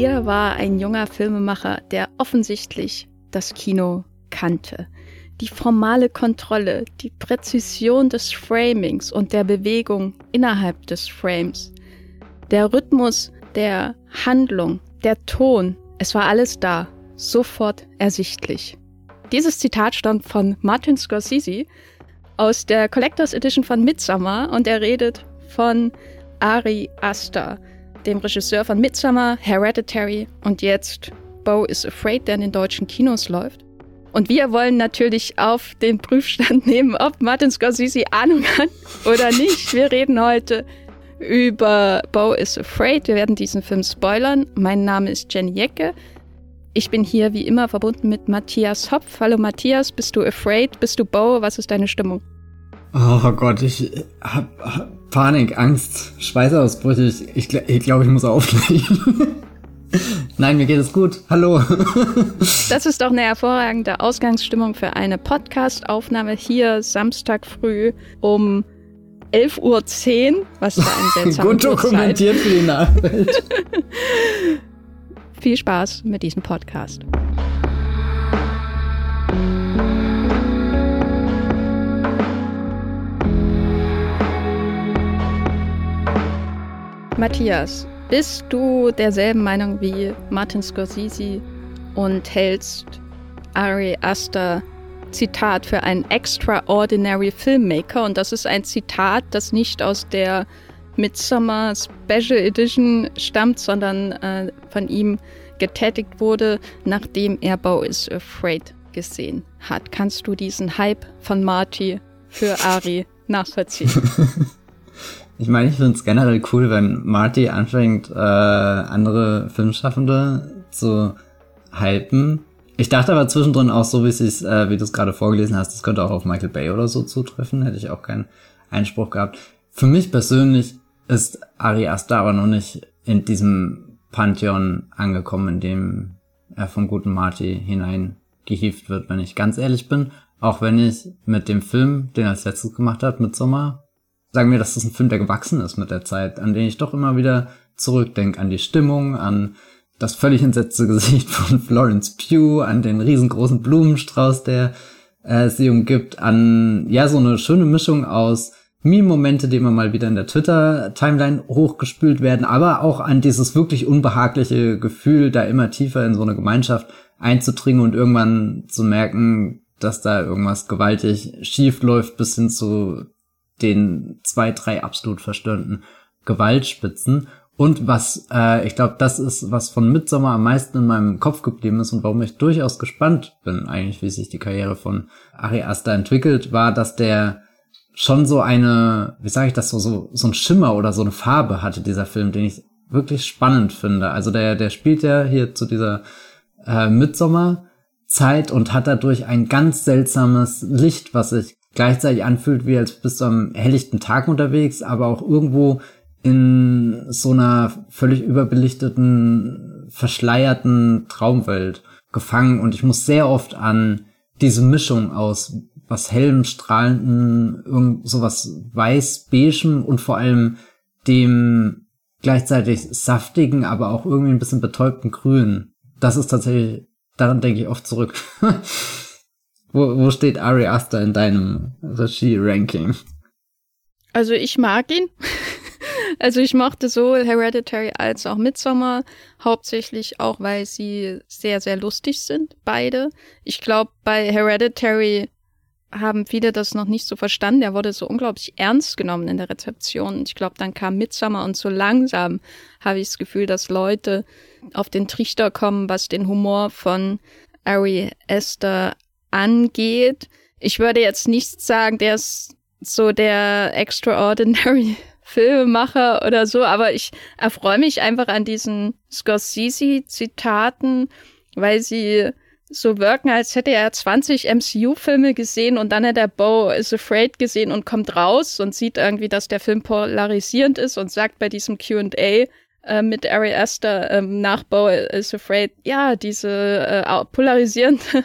Trier war ein junger Filmemacher, der offensichtlich das Kino kannte. Die formale Kontrolle, die Präzision des Framings und der Bewegung innerhalb des Frames, der Rhythmus der Handlung, der Ton, es war alles da, sofort ersichtlich. Dieses Zitat stammt von Martin Scorsese aus der Collectors Edition von Midsummer und er redet von Ari Aster, dem Regisseur von Midsummer, Hereditary und jetzt Bo is Afraid, der in den deutschen Kinos läuft. Und wir wollen natürlich auf den Prüfstand nehmen, ob Martin Scorsese Ahnung hat oder nicht. Wir reden heute über Bo is Afraid. Wir werden diesen Film spoilern. Mein Name ist Jenny Jecke. Ich bin hier wie immer verbunden mit Matthias Hopf. Hallo Matthias, bist du afraid? Bist du Bo? Was ist deine Stimmung? Oh Gott, ich hab, hab Panik, Angst, Schweißausbrüche. Ich glaube, ich, ich, glaub, ich muss auflegen. Nein, mir geht es gut. Hallo. das ist doch eine hervorragende Ausgangsstimmung für eine Podcast-Aufnahme hier Samstag früh um 11.10 Uhr, was da ein seltsamer Gut dokumentiert für die Nachwelt. Viel Spaß mit diesem Podcast. Matthias, bist du derselben Meinung wie Martin Scorsese und hältst Ari Aster Zitat für einen extraordinary filmmaker? Und das ist ein Zitat, das nicht aus der Midsummer Special Edition stammt, sondern äh, von ihm getätigt wurde, nachdem er Bo is Afraid gesehen hat. Kannst du diesen Hype von Marty für Ari nachvollziehen? Ich meine, ich finde es generell cool, wenn Marty anfängt, äh, andere Filmschaffende zu hypen. Ich dachte aber zwischendrin auch so, wie, äh, wie du es gerade vorgelesen hast, das könnte auch auf Michael Bay oder so zutreffen, hätte ich auch keinen Einspruch gehabt. Für mich persönlich ist Ari Aster aber noch nicht in diesem Pantheon angekommen, in dem er vom guten Marty hineingehieft wird, wenn ich ganz ehrlich bin. Auch wenn ich mit dem Film, den er als letztes gemacht hat, mit Sommer, sagen wir, dass das ein Film, der gewachsen ist mit der Zeit, an den ich doch immer wieder zurückdenke, an die Stimmung, an das völlig entsetzte Gesicht von Florence Pugh, an den riesengroßen Blumenstrauß, der äh, sie umgibt, an ja so eine schöne Mischung aus Meme-Momente, die immer mal wieder in der Twitter-Timeline hochgespült werden, aber auch an dieses wirklich unbehagliche Gefühl, da immer tiefer in so eine Gemeinschaft einzudringen und irgendwann zu merken, dass da irgendwas gewaltig schief läuft, bis hin zu den zwei, drei absolut verstörenden Gewaltspitzen. Und was, äh, ich glaube, das ist, was von Midsommer am meisten in meinem Kopf geblieben ist und warum ich durchaus gespannt bin, eigentlich, wie sich die Karriere von Ari Aster entwickelt, war, dass der schon so eine, wie sage ich das, so, so, so ein Schimmer oder so eine Farbe hatte, dieser Film, den ich wirklich spannend finde. Also der, der spielt ja hier zu dieser äh, Midsommer-Zeit und hat dadurch ein ganz seltsames Licht, was sich gleichzeitig anfühlt, wie als bist du am helllichten Tag unterwegs, aber auch irgendwo in so einer völlig überbelichteten, verschleierten Traumwelt gefangen. Und ich muss sehr oft an diese Mischung aus was hellem, strahlenden, irgend sowas weiß-beigem und vor allem dem gleichzeitig saftigen, aber auch irgendwie ein bisschen betäubten Grün. Das ist tatsächlich, daran denke ich oft zurück. Wo, wo steht Ari Aster in deinem Regie-Ranking? Also ich mag ihn. also ich mochte sowohl Hereditary als auch Midsommar, hauptsächlich auch, weil sie sehr, sehr lustig sind, beide. Ich glaube, bei Hereditary haben viele das noch nicht so verstanden. Er wurde so unglaublich ernst genommen in der Rezeption. Ich glaube, dann kam Midsommar und so langsam habe ich das Gefühl, dass Leute auf den Trichter kommen, was den Humor von Ari Aster angeht. Ich würde jetzt nicht sagen, der ist so der extraordinary Filmemacher oder so, aber ich erfreue mich einfach an diesen Scorsese-Zitaten, weil sie so wirken, als hätte er 20 MCU-Filme gesehen und dann hat er Bo is Afraid gesehen und kommt raus und sieht irgendwie, dass der Film polarisierend ist und sagt bei diesem Q&A äh, mit Ari Aster ähm, nach Bo is Afraid, ja, diese äh, polarisierende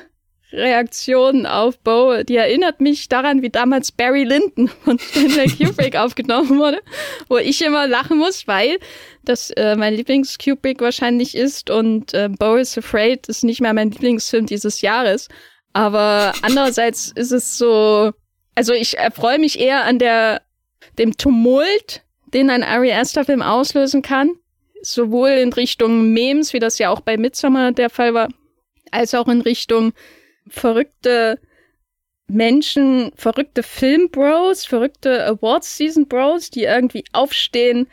Reaktion auf Bo, die erinnert mich daran, wie damals Barry Lyndon von Stanley Kubrick aufgenommen wurde, wo ich immer lachen muss, weil das äh, mein Lieblings-Kubrick wahrscheinlich ist und äh, Bo is Afraid ist nicht mehr mein Lieblingsfilm dieses Jahres. Aber andererseits ist es so, also ich erfreue mich eher an der, dem Tumult, den ein Ari Aster Film auslösen kann. Sowohl in Richtung Memes, wie das ja auch bei Midsommar der Fall war, als auch in Richtung verrückte Menschen, verrückte Filmbros, verrückte Awards-Season-Bros, die irgendwie aufstehen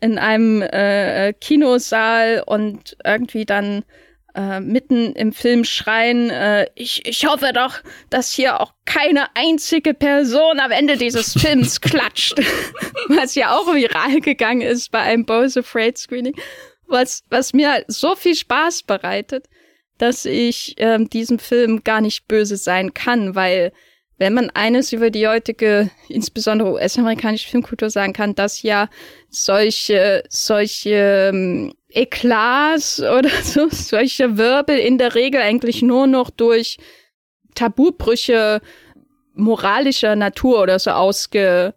in einem äh, Kinosaal und irgendwie dann äh, mitten im Film schreien, äh, ich, ich hoffe doch, dass hier auch keine einzige Person am Ende dieses Films klatscht. was ja auch viral gegangen ist bei einem Bose Afraid Screening. Was, was mir so viel Spaß bereitet, dass ich ähm, diesem Film gar nicht böse sein kann, weil wenn man eines über die heutige, insbesondere US-amerikanische Filmkultur sagen kann, dass ja solche, solche ähm, Eklats oder so, solche Wirbel in der Regel eigentlich nur noch durch Tabubrüche moralischer Natur oder so ausgelöst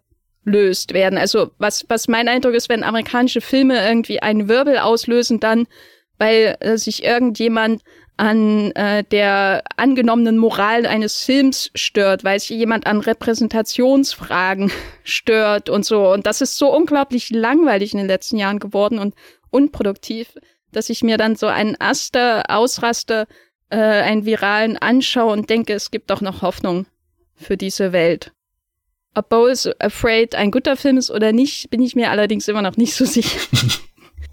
werden. Also was, was mein Eindruck ist, wenn amerikanische Filme irgendwie einen Wirbel auslösen, dann weil äh, sich irgendjemand an äh, der angenommenen Moral eines Films stört, weil sich jemand an Repräsentationsfragen stört und so. Und das ist so unglaublich langweilig in den letzten Jahren geworden und unproduktiv, dass ich mir dann so einen Aster ausraste, äh, einen viralen anschaue und denke, es gibt doch noch Hoffnung für diese Welt. Ob Bowles Afraid ein guter Film ist oder nicht, bin ich mir allerdings immer noch nicht so sicher.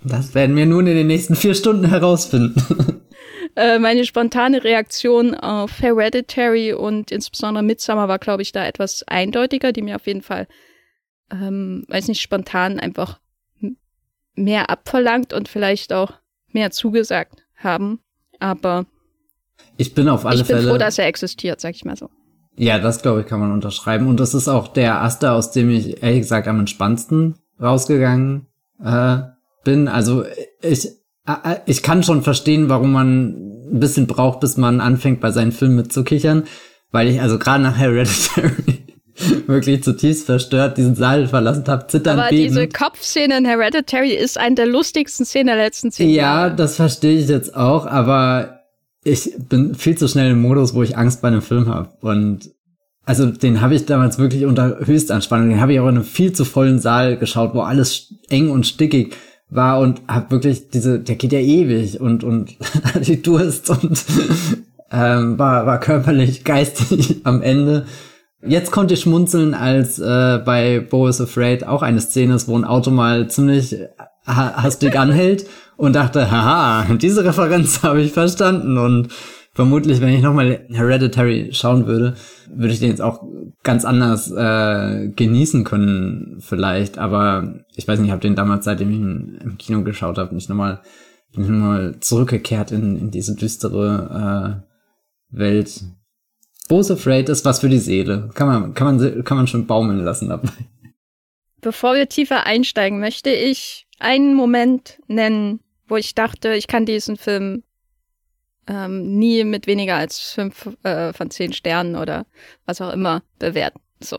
Das werden wir nun in den nächsten vier Stunden herausfinden. Äh, meine spontane Reaktion auf Hereditary und insbesondere Midsummer war, glaube ich, da etwas eindeutiger, die mir auf jeden Fall, ähm, weiß nicht, spontan einfach mehr abverlangt und vielleicht auch mehr zugesagt haben. Aber ich bin auf alle ich bin Fälle froh, dass er existiert, sag ich mal so. Ja, das glaube ich kann man unterschreiben. Und das ist auch der Aster, aus dem ich ehrlich gesagt am entspannendsten rausgegangen äh, bin. Also ich ich kann schon verstehen, warum man ein bisschen braucht, bis man anfängt, bei seinen Filmen mitzukichern, weil ich also gerade nach Hereditary wirklich zutiefst verstört diesen Saal verlassen habe, zitternd Aber bebend. diese Kopfszene in Hereditary ist eine der lustigsten Szenen der letzten zehn Ja, Jahre. das verstehe ich jetzt auch, aber ich bin viel zu schnell im Modus, wo ich Angst bei einem Film habe. Und also den habe ich damals wirklich unter Höchstanspannung. Den habe ich auch in einem viel zu vollen Saal geschaut, wo alles eng und stickig war und habe wirklich diese, der geht ja ewig und und die Durst und ähm, war war körperlich, geistig am Ende. Jetzt konnte ich schmunzeln, als äh, bei Bo is Afraid auch eine Szene ist, wo ein Auto mal ziemlich ha hastig anhält und dachte, haha, diese Referenz habe ich verstanden und vermutlich, wenn ich nochmal Hereditary schauen würde, würde ich den jetzt auch ganz anders äh, genießen können vielleicht, aber ich weiß nicht, ich habe den damals, seitdem ich ihn im Kino geschaut habe, nicht nochmal noch zurückgekehrt in, in diese düstere äh, Welt Bo's Afraid ist was für die Seele. Kann man, kann man, kann man schon baumeln lassen dabei. Bevor wir tiefer einsteigen, möchte ich einen Moment nennen, wo ich dachte, ich kann diesen Film ähm, nie mit weniger als fünf äh, von zehn Sternen oder was auch immer bewerten. So.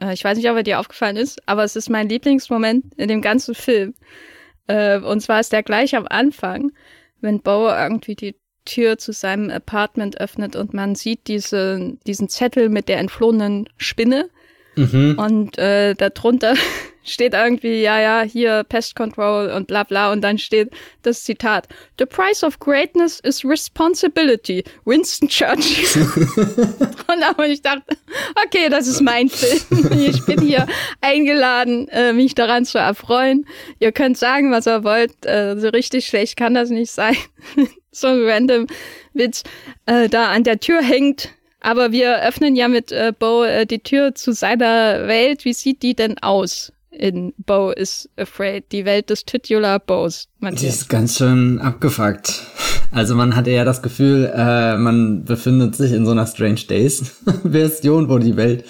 Äh, ich weiß nicht, ob er dir aufgefallen ist, aber es ist mein Lieblingsmoment in dem ganzen Film. Äh, und zwar ist der gleich am Anfang, wenn Bo irgendwie die Tür zu seinem Apartment öffnet und man sieht diese, diesen Zettel mit der entflohenen Spinne. Mhm. Und äh, darunter steht irgendwie, ja, ja, hier Pest Control und bla bla. Und dann steht das Zitat. The price of greatness is responsibility. Winston Churchill. und ich dachte, okay, das ist mein Film. Ich bin hier eingeladen, äh, mich daran zu erfreuen. Ihr könnt sagen, was ihr wollt. Äh, so richtig schlecht kann das nicht sein so ein random Witz, äh, da an der Tür hängt. Aber wir öffnen ja mit äh, Bo äh, die Tür zu seiner Welt. Wie sieht die denn aus? In Bo is Afraid, die Welt des Titular Bows. Die ist ganz schön abgefuckt. Also man hatte ja das Gefühl, äh, man befindet sich in so einer Strange Days Version, wo die Welt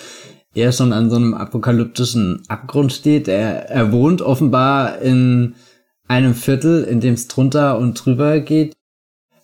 eher schon an so einem apokalyptischen Abgrund steht. Er, er wohnt offenbar in einem Viertel, in dem es drunter und drüber geht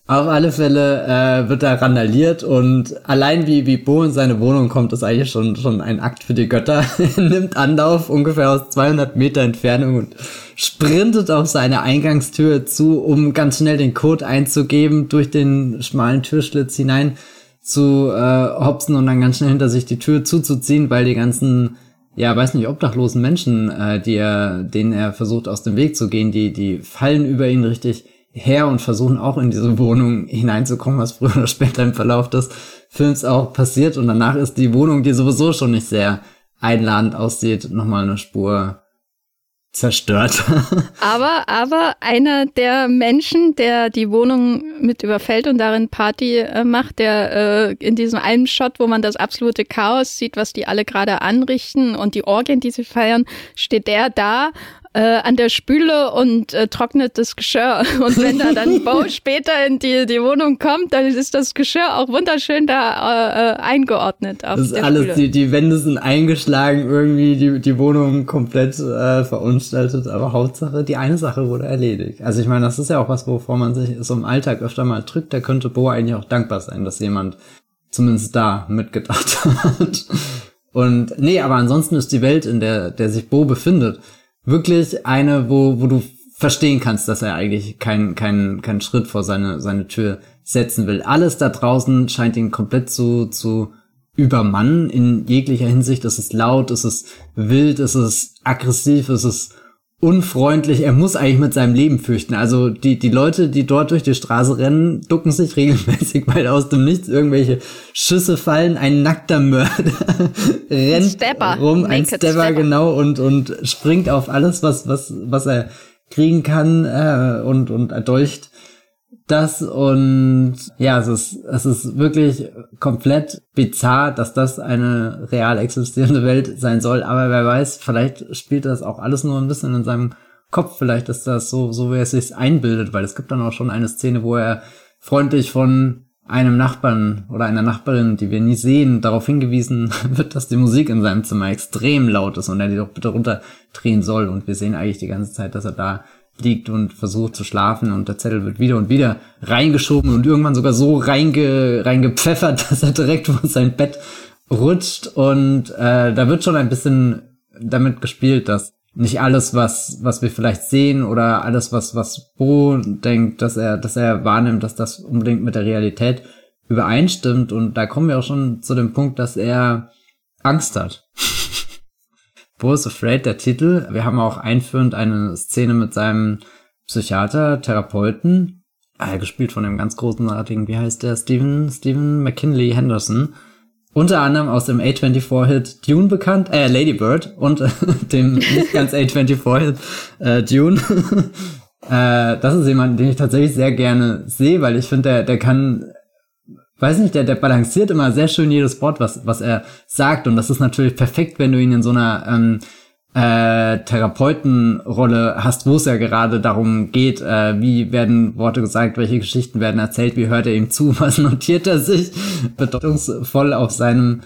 Auf alle Fälle äh, wird da randaliert und allein wie, wie Bo in seine Wohnung kommt, ist eigentlich schon, schon ein Akt für die Götter. er nimmt Anlauf ungefähr aus 200 Meter Entfernung und sprintet auf seine Eingangstür zu, um ganz schnell den Code einzugeben, durch den schmalen Türschlitz hinein zu äh, hopsen und dann ganz schnell hinter sich die Tür zuzuziehen, weil die ganzen, ja, weiß nicht, obdachlosen Menschen, äh, die er, denen er versucht aus dem Weg zu gehen, die, die fallen über ihn richtig her und versuchen auch in diese Wohnung hineinzukommen, was früher oder später im Verlauf des Films auch passiert. Und danach ist die Wohnung, die sowieso schon nicht sehr einladend aussieht, nochmal eine Spur zerstört. aber, aber einer der Menschen, der die Wohnung mit überfällt und darin Party äh, macht, der äh, in diesem einen Shot, wo man das absolute Chaos sieht, was die alle gerade anrichten und die Orgien, die sie feiern, steht der da äh, an der Spüle und äh, trocknet das Geschirr. Und wenn da dann Bo später in die, die Wohnung kommt, dann ist das Geschirr auch wunderschön da äh, äh eingeordnet. Das ist alles, die, die Wände sind eingeschlagen, irgendwie die, die Wohnung komplett äh, verunstaltet, aber Hauptsache, die eine Sache wurde erledigt. Also ich meine, das ist ja auch was, wovor man sich so im Alltag öfter mal drückt. Da könnte Bo eigentlich auch dankbar sein, dass jemand zumindest da mitgedacht hat. Und nee, aber ansonsten ist die Welt, in der, der sich Bo befindet, wirklich eine, wo, wo du verstehen kannst, dass er eigentlich keinen keinen keinen Schritt vor seine, seine Tür setzen will. Alles da draußen scheint ihn komplett zu, zu übermannen in jeglicher Hinsicht. Es ist laut, es ist wild, es ist aggressiv, es ist unfreundlich. Er muss eigentlich mit seinem Leben fürchten. Also die, die Leute, die dort durch die Straße rennen, ducken sich regelmäßig, weil aus dem Nichts irgendwelche Schüsse fallen. Ein nackter Mörder rennt Stepper. rum, ein Stepper, Stepper, genau, und, und springt auf alles, was, was, was er kriegen kann äh, und, und erdolcht das und ja, es ist, es ist wirklich komplett bizarr, dass das eine real existierende Welt sein soll. Aber wer weiß, vielleicht spielt das auch alles nur ein bisschen in seinem Kopf. Vielleicht ist das so, so wie er es sich einbildet, weil es gibt dann auch schon eine Szene, wo er freundlich von einem Nachbarn oder einer Nachbarin, die wir nie sehen, darauf hingewiesen wird, dass die Musik in seinem Zimmer extrem laut ist und er die doch bitte runterdrehen soll. Und wir sehen eigentlich die ganze Zeit, dass er da liegt und versucht zu schlafen und der Zettel wird wieder und wieder reingeschoben und irgendwann sogar so reinge, reingepfeffert, dass er direkt vor sein Bett rutscht und äh, da wird schon ein bisschen damit gespielt, dass nicht alles, was, was wir vielleicht sehen oder alles, was, was Bo denkt, dass er, dass er wahrnimmt, dass das unbedingt mit der Realität übereinstimmt und da kommen wir auch schon zu dem Punkt, dass er Angst hat. Bo is Afraid, der Titel. Wir haben auch einführend eine Szene mit seinem Psychiater, Therapeuten, äh, gespielt von dem ganz großartigen, wie heißt der, Stephen, Stephen McKinley Henderson. Unter anderem aus dem A24-Hit Dune bekannt, äh, Lady Bird und äh, dem nicht ganz A24-Hit äh, Dune. äh, das ist jemand, den ich tatsächlich sehr gerne sehe, weil ich finde, der, der kann weiß nicht, der, der balanciert immer sehr schön jedes Wort, was, was er sagt. Und das ist natürlich perfekt, wenn du ihn in so einer ähm, äh, Therapeutenrolle hast, wo es ja gerade darum geht, äh, wie werden Worte gesagt, welche Geschichten werden erzählt, wie hört er ihm zu, was notiert er sich, bedeutungsvoll auf seinem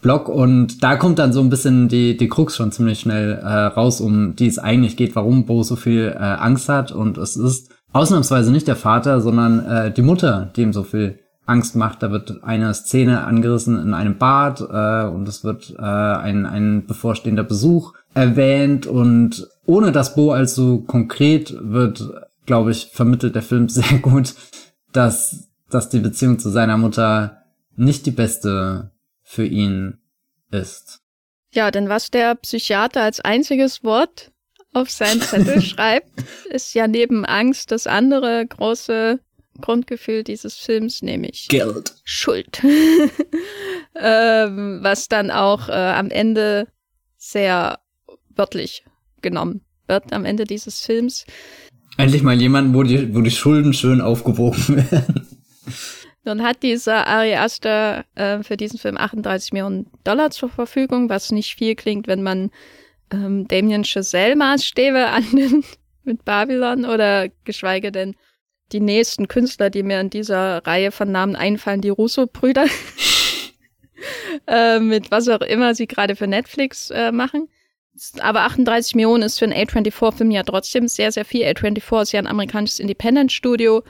Blog. Und da kommt dann so ein bisschen die, die Krux schon ziemlich schnell äh, raus, um die es eigentlich geht, warum Bo so viel äh, Angst hat. Und es ist ausnahmsweise nicht der Vater, sondern äh, die Mutter, die ihm so viel Angst macht. Da wird eine Szene angerissen in einem Bad äh, und es wird äh, ein, ein bevorstehender Besuch erwähnt und ohne dass Bo allzu konkret wird, glaube ich, vermittelt der Film sehr gut, dass, dass die Beziehung zu seiner Mutter nicht die beste für ihn ist. Ja, denn was der Psychiater als einziges Wort auf seinen Zettel schreibt, ist ja neben Angst das andere große Grundgefühl dieses Films, nämlich Geld. Schuld. ähm, was dann auch äh, am Ende sehr wörtlich genommen wird, am Ende dieses Films. Endlich mal jemand, wo die, wo die Schulden schön aufgewogen werden. Nun hat dieser Ari Aster äh, für diesen Film 38 Millionen Dollar zur Verfügung, was nicht viel klingt, wenn man ähm, Damien Chazelle Maßstäbe annimmt mit Babylon oder geschweige denn die nächsten Künstler, die mir in dieser Reihe von Namen einfallen, die Russo-Brüder. äh, mit was auch immer sie gerade für Netflix äh, machen. Aber 38 Millionen ist für einen A24-Film ja trotzdem sehr, sehr viel. A24 ist ja ein amerikanisches Independent-Studio,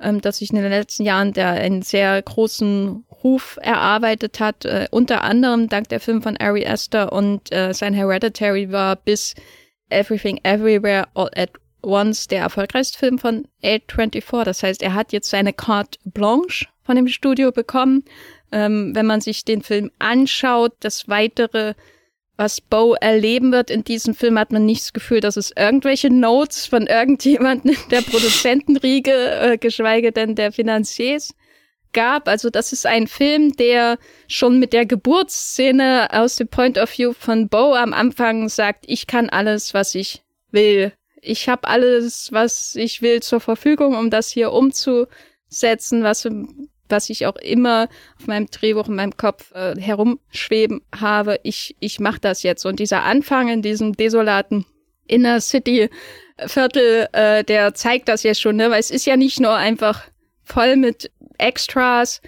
ähm, das sich in den letzten Jahren der einen sehr großen Ruf erarbeitet hat, äh, unter anderem dank der Film von Ari Aster und äh, sein Hereditary war bis Everything Everywhere All at Once der erfolgreichste Film von A24. Das heißt, er hat jetzt seine Carte Blanche von dem Studio bekommen. Ähm, wenn man sich den Film anschaut, das weitere was Bo erleben wird in diesem Film, hat man nicht das Gefühl, dass es irgendwelche Notes von irgendjemandem der Produzentenriege, äh, geschweige denn der Finanziers gab. Also das ist ein Film, der schon mit der Geburtsszene aus dem Point of View von Bo am Anfang sagt, ich kann alles, was ich will. Ich habe alles, was ich will zur Verfügung, um das hier umzusetzen, was was ich auch immer auf meinem Drehbuch in meinem Kopf äh, herumschweben habe. Ich, ich mache das jetzt. Und dieser Anfang in diesem desolaten Inner City Viertel, äh, der zeigt das jetzt schon, ne? Weil es ist ja nicht nur einfach voll mit Extras,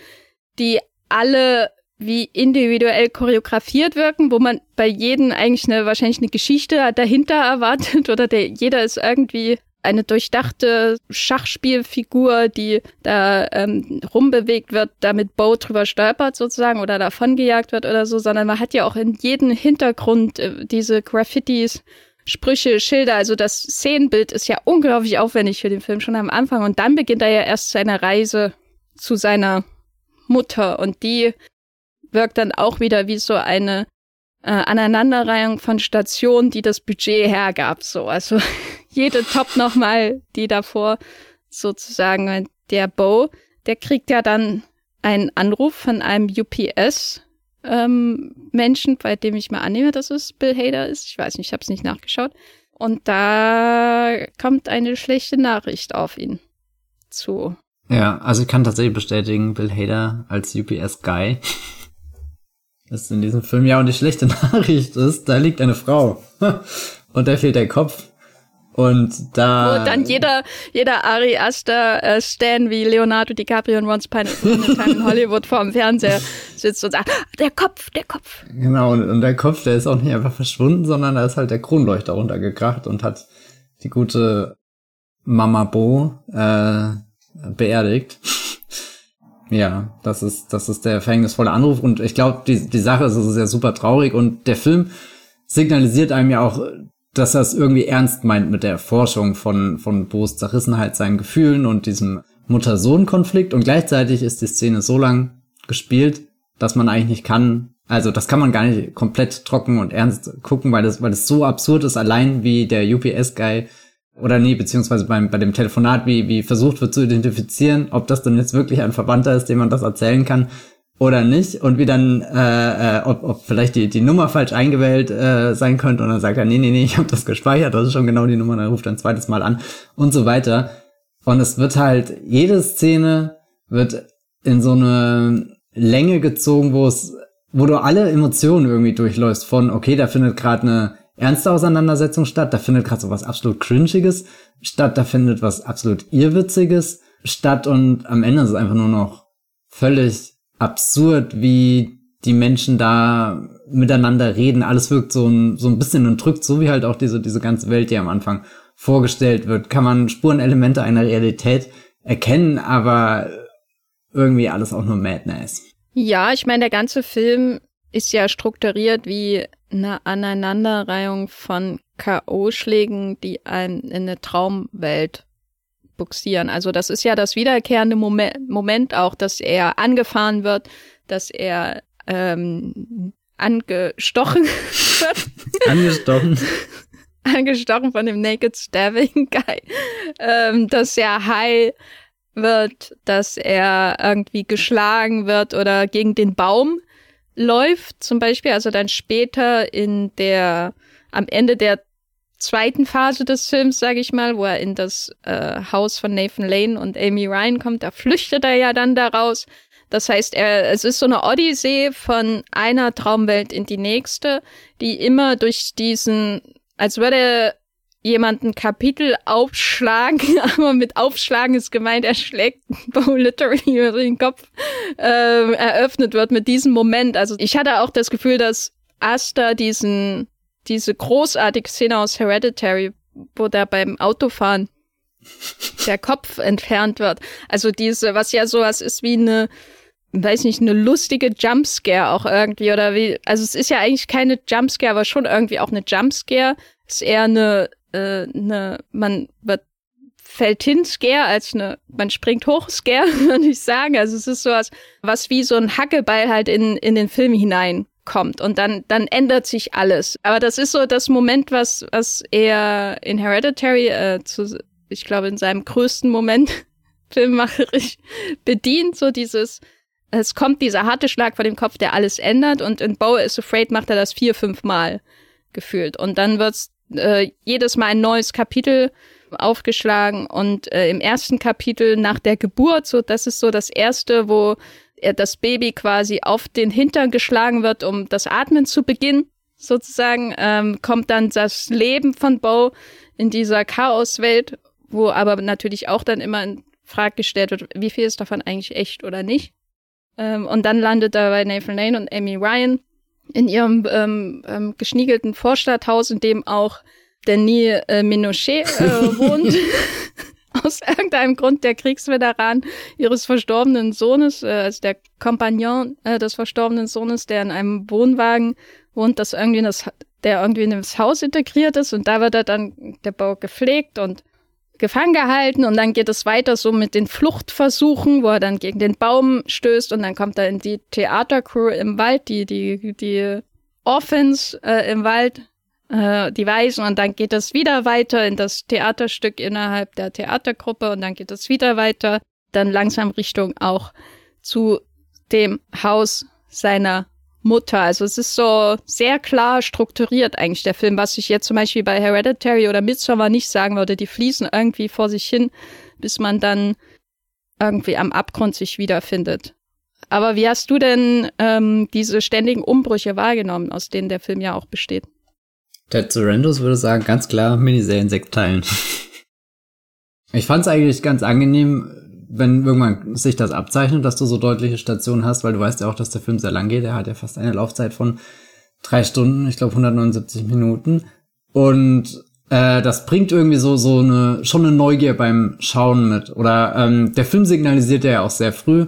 die alle wie individuell choreografiert wirken, wo man bei jedem eigentlich eine wahrscheinlich eine Geschichte dahinter erwartet oder der jeder ist irgendwie eine durchdachte Schachspielfigur, die da ähm, rumbewegt wird, damit Bo drüber stolpert sozusagen oder davongejagt wird oder so, sondern man hat ja auch in jedem Hintergrund äh, diese Graffitis, Sprüche, Schilder, also das Szenenbild ist ja unglaublich aufwendig für den Film schon am Anfang. Und dann beginnt er ja erst seine Reise zu seiner Mutter. Und die wirkt dann auch wieder wie so eine äh, Aneinanderreihung von Stationen, die das Budget hergab. So, also jede Top nochmal, die davor sozusagen der Bo, der kriegt ja dann einen Anruf von einem UPS ähm, Menschen, bei dem ich mal annehme, dass es Bill Hader ist. Ich weiß nicht, ich habe es nicht nachgeschaut. Und da kommt eine schlechte Nachricht auf ihn zu. Ja, also ich kann tatsächlich bestätigen, Bill Hader als UPS Guy ist in diesem Film ja und die schlechte Nachricht ist, da liegt eine Frau und da fehlt der Kopf. Und da. Wo dann jeder, jeder Ari Aster äh, Stan wie Leonardo DiCaprio in Once Upon a Time in Hollywood vorm Fernseher sitzt und sagt, der Kopf, der Kopf. Genau, und, und der Kopf, der ist auch nicht einfach verschwunden, sondern da ist halt der Kronleuchter runtergekracht und hat die gute Mama Bo äh, beerdigt. Ja, das ist, das ist der verhängnisvolle Anruf. Und ich glaube, die, die Sache ist, ist ja super traurig. Und der Film signalisiert einem ja auch, dass er es irgendwie ernst meint mit der Forschung von, von Bo's Zerrissenheit, seinen Gefühlen und diesem Mutter-Sohn-Konflikt. Und gleichzeitig ist die Szene so lang gespielt, dass man eigentlich nicht kann, also das kann man gar nicht komplett trocken und ernst gucken, weil das, weil es so absurd ist, allein wie der UPS-Guy oder nee, beziehungsweise beim, bei dem Telefonat, wie, wie versucht wird zu identifizieren, ob das denn jetzt wirklich ein Verwandter ist, dem man das erzählen kann oder nicht. Und wie dann, äh, äh, ob, ob vielleicht die, die Nummer falsch eingewählt äh, sein könnte. Und dann sagt er, nee, nee, nee, ich habe das gespeichert, das ist schon genau die Nummer, dann ruft er ein zweites Mal an und so weiter. Und es wird halt, jede Szene wird in so eine Länge gezogen, wo es, wo du alle Emotionen irgendwie durchläufst von, okay, da findet gerade eine ernste Auseinandersetzung statt, da findet gerade so was absolut Cringiges statt, da findet was absolut Irrwitziges statt und am Ende ist es einfach nur noch völlig absurd, wie die Menschen da miteinander reden. Alles wirkt so ein, so ein bisschen entrückt, so wie halt auch diese, diese ganze Welt, die am Anfang vorgestellt wird. Kann man Spurenelemente einer Realität erkennen, aber irgendwie alles auch nur Madness. Ja, ich meine, der ganze Film ist ja strukturiert wie eine Aneinanderreihung von K.O.-Schlägen, die einen in eine Traumwelt buxieren. Also das ist ja das wiederkehrende Moment, Moment auch, dass er angefahren wird, dass er ähm, angestochen wird. Angestochen. angestochen von dem Naked Stabbing Guy. Ähm, dass er high wird, dass er irgendwie geschlagen wird oder gegen den Baum läuft, zum Beispiel, also dann später in der, am Ende der zweiten Phase des Films, sage ich mal, wo er in das äh, Haus von Nathan Lane und Amy Ryan kommt, da flüchtet er ja dann daraus. Das heißt, er, es ist so eine Odyssee von einer Traumwelt in die nächste, die immer durch diesen, als würde jemanden Kapitel aufschlagen, aber mit aufschlagen ist gemeint, er schlägt Bo literally über den Kopf, äh, eröffnet wird mit diesem Moment. Also ich hatte auch das Gefühl, dass Asta diesen, diese großartige Szene aus Hereditary, wo der beim Autofahren der Kopf entfernt wird. Also diese, was ja sowas ist wie eine, weiß nicht, eine lustige Jumpscare auch irgendwie oder wie, also es ist ja eigentlich keine Jumpscare, aber schon irgendwie auch eine Jumpscare. Ist eher eine, äh, eine, man wird fällt hin Scare als eine, man springt hoch Scare, würde ich sagen. Also es ist sowas, was wie so ein Hackeball halt in, in den Film hineinkommt und dann, dann ändert sich alles. Aber das ist so das Moment, was, was er in Hereditary, äh, zu, ich glaube, in seinem größten Moment filmmacherisch bedient, so dieses, es kommt dieser harte Schlag vor dem Kopf, der alles ändert und in Bo is Afraid macht er das vier, fünf Mal gefühlt. Und dann wird's äh, jedes Mal ein neues Kapitel aufgeschlagen und äh, im ersten Kapitel nach der Geburt, so das ist so das erste, wo er das Baby quasi auf den Hintern geschlagen wird, um das Atmen zu beginnen, sozusagen, ähm, kommt dann das Leben von Bo in dieser Chaoswelt, wo aber natürlich auch dann immer in Frage gestellt wird, wie viel ist davon eigentlich echt oder nicht. Ähm, und dann landet er bei Nathan Lane und Amy Ryan in ihrem ähm, ähm, geschniegelten Vorstadthaus, in dem auch Denis äh, Minochet äh, wohnt. Aus irgendeinem Grund der Kriegsveteran ihres verstorbenen Sohnes, äh, also der Kompagnon äh, des verstorbenen Sohnes, der in einem Wohnwagen wohnt, das irgendwie in das, der irgendwie in das Haus integriert ist und da wird er dann der Bau gepflegt und gefangen gehalten und dann geht es weiter so mit den Fluchtversuchen, wo er dann gegen den Baum stößt und dann kommt er in die Theatercrew im Wald, die die die Orphans äh, im Wald äh, die Weisen und dann geht es wieder weiter in das Theaterstück innerhalb der Theatergruppe und dann geht es wieder weiter, dann langsam Richtung auch zu dem Haus seiner Mutter. Also es ist so sehr klar strukturiert eigentlich der Film, was ich jetzt zum Beispiel bei Hereditary oder Midsommar nicht sagen würde. Die fließen irgendwie vor sich hin, bis man dann irgendwie am Abgrund sich wiederfindet. Aber wie hast du denn ähm, diese ständigen Umbrüche wahrgenommen, aus denen der Film ja auch besteht? Ted Sorrentos würde sagen, ganz klar Miniserien sechs Teilen. ich fand es eigentlich ganz angenehm, wenn irgendwann sich das abzeichnet, dass du so deutliche Stationen hast, weil du weißt ja auch, dass der Film sehr lang geht. Er hat ja fast eine Laufzeit von drei Stunden, ich glaube 179 Minuten. Und äh, das bringt irgendwie so so eine schon eine Neugier beim Schauen mit. Oder ähm, der Film signalisiert ja auch sehr früh,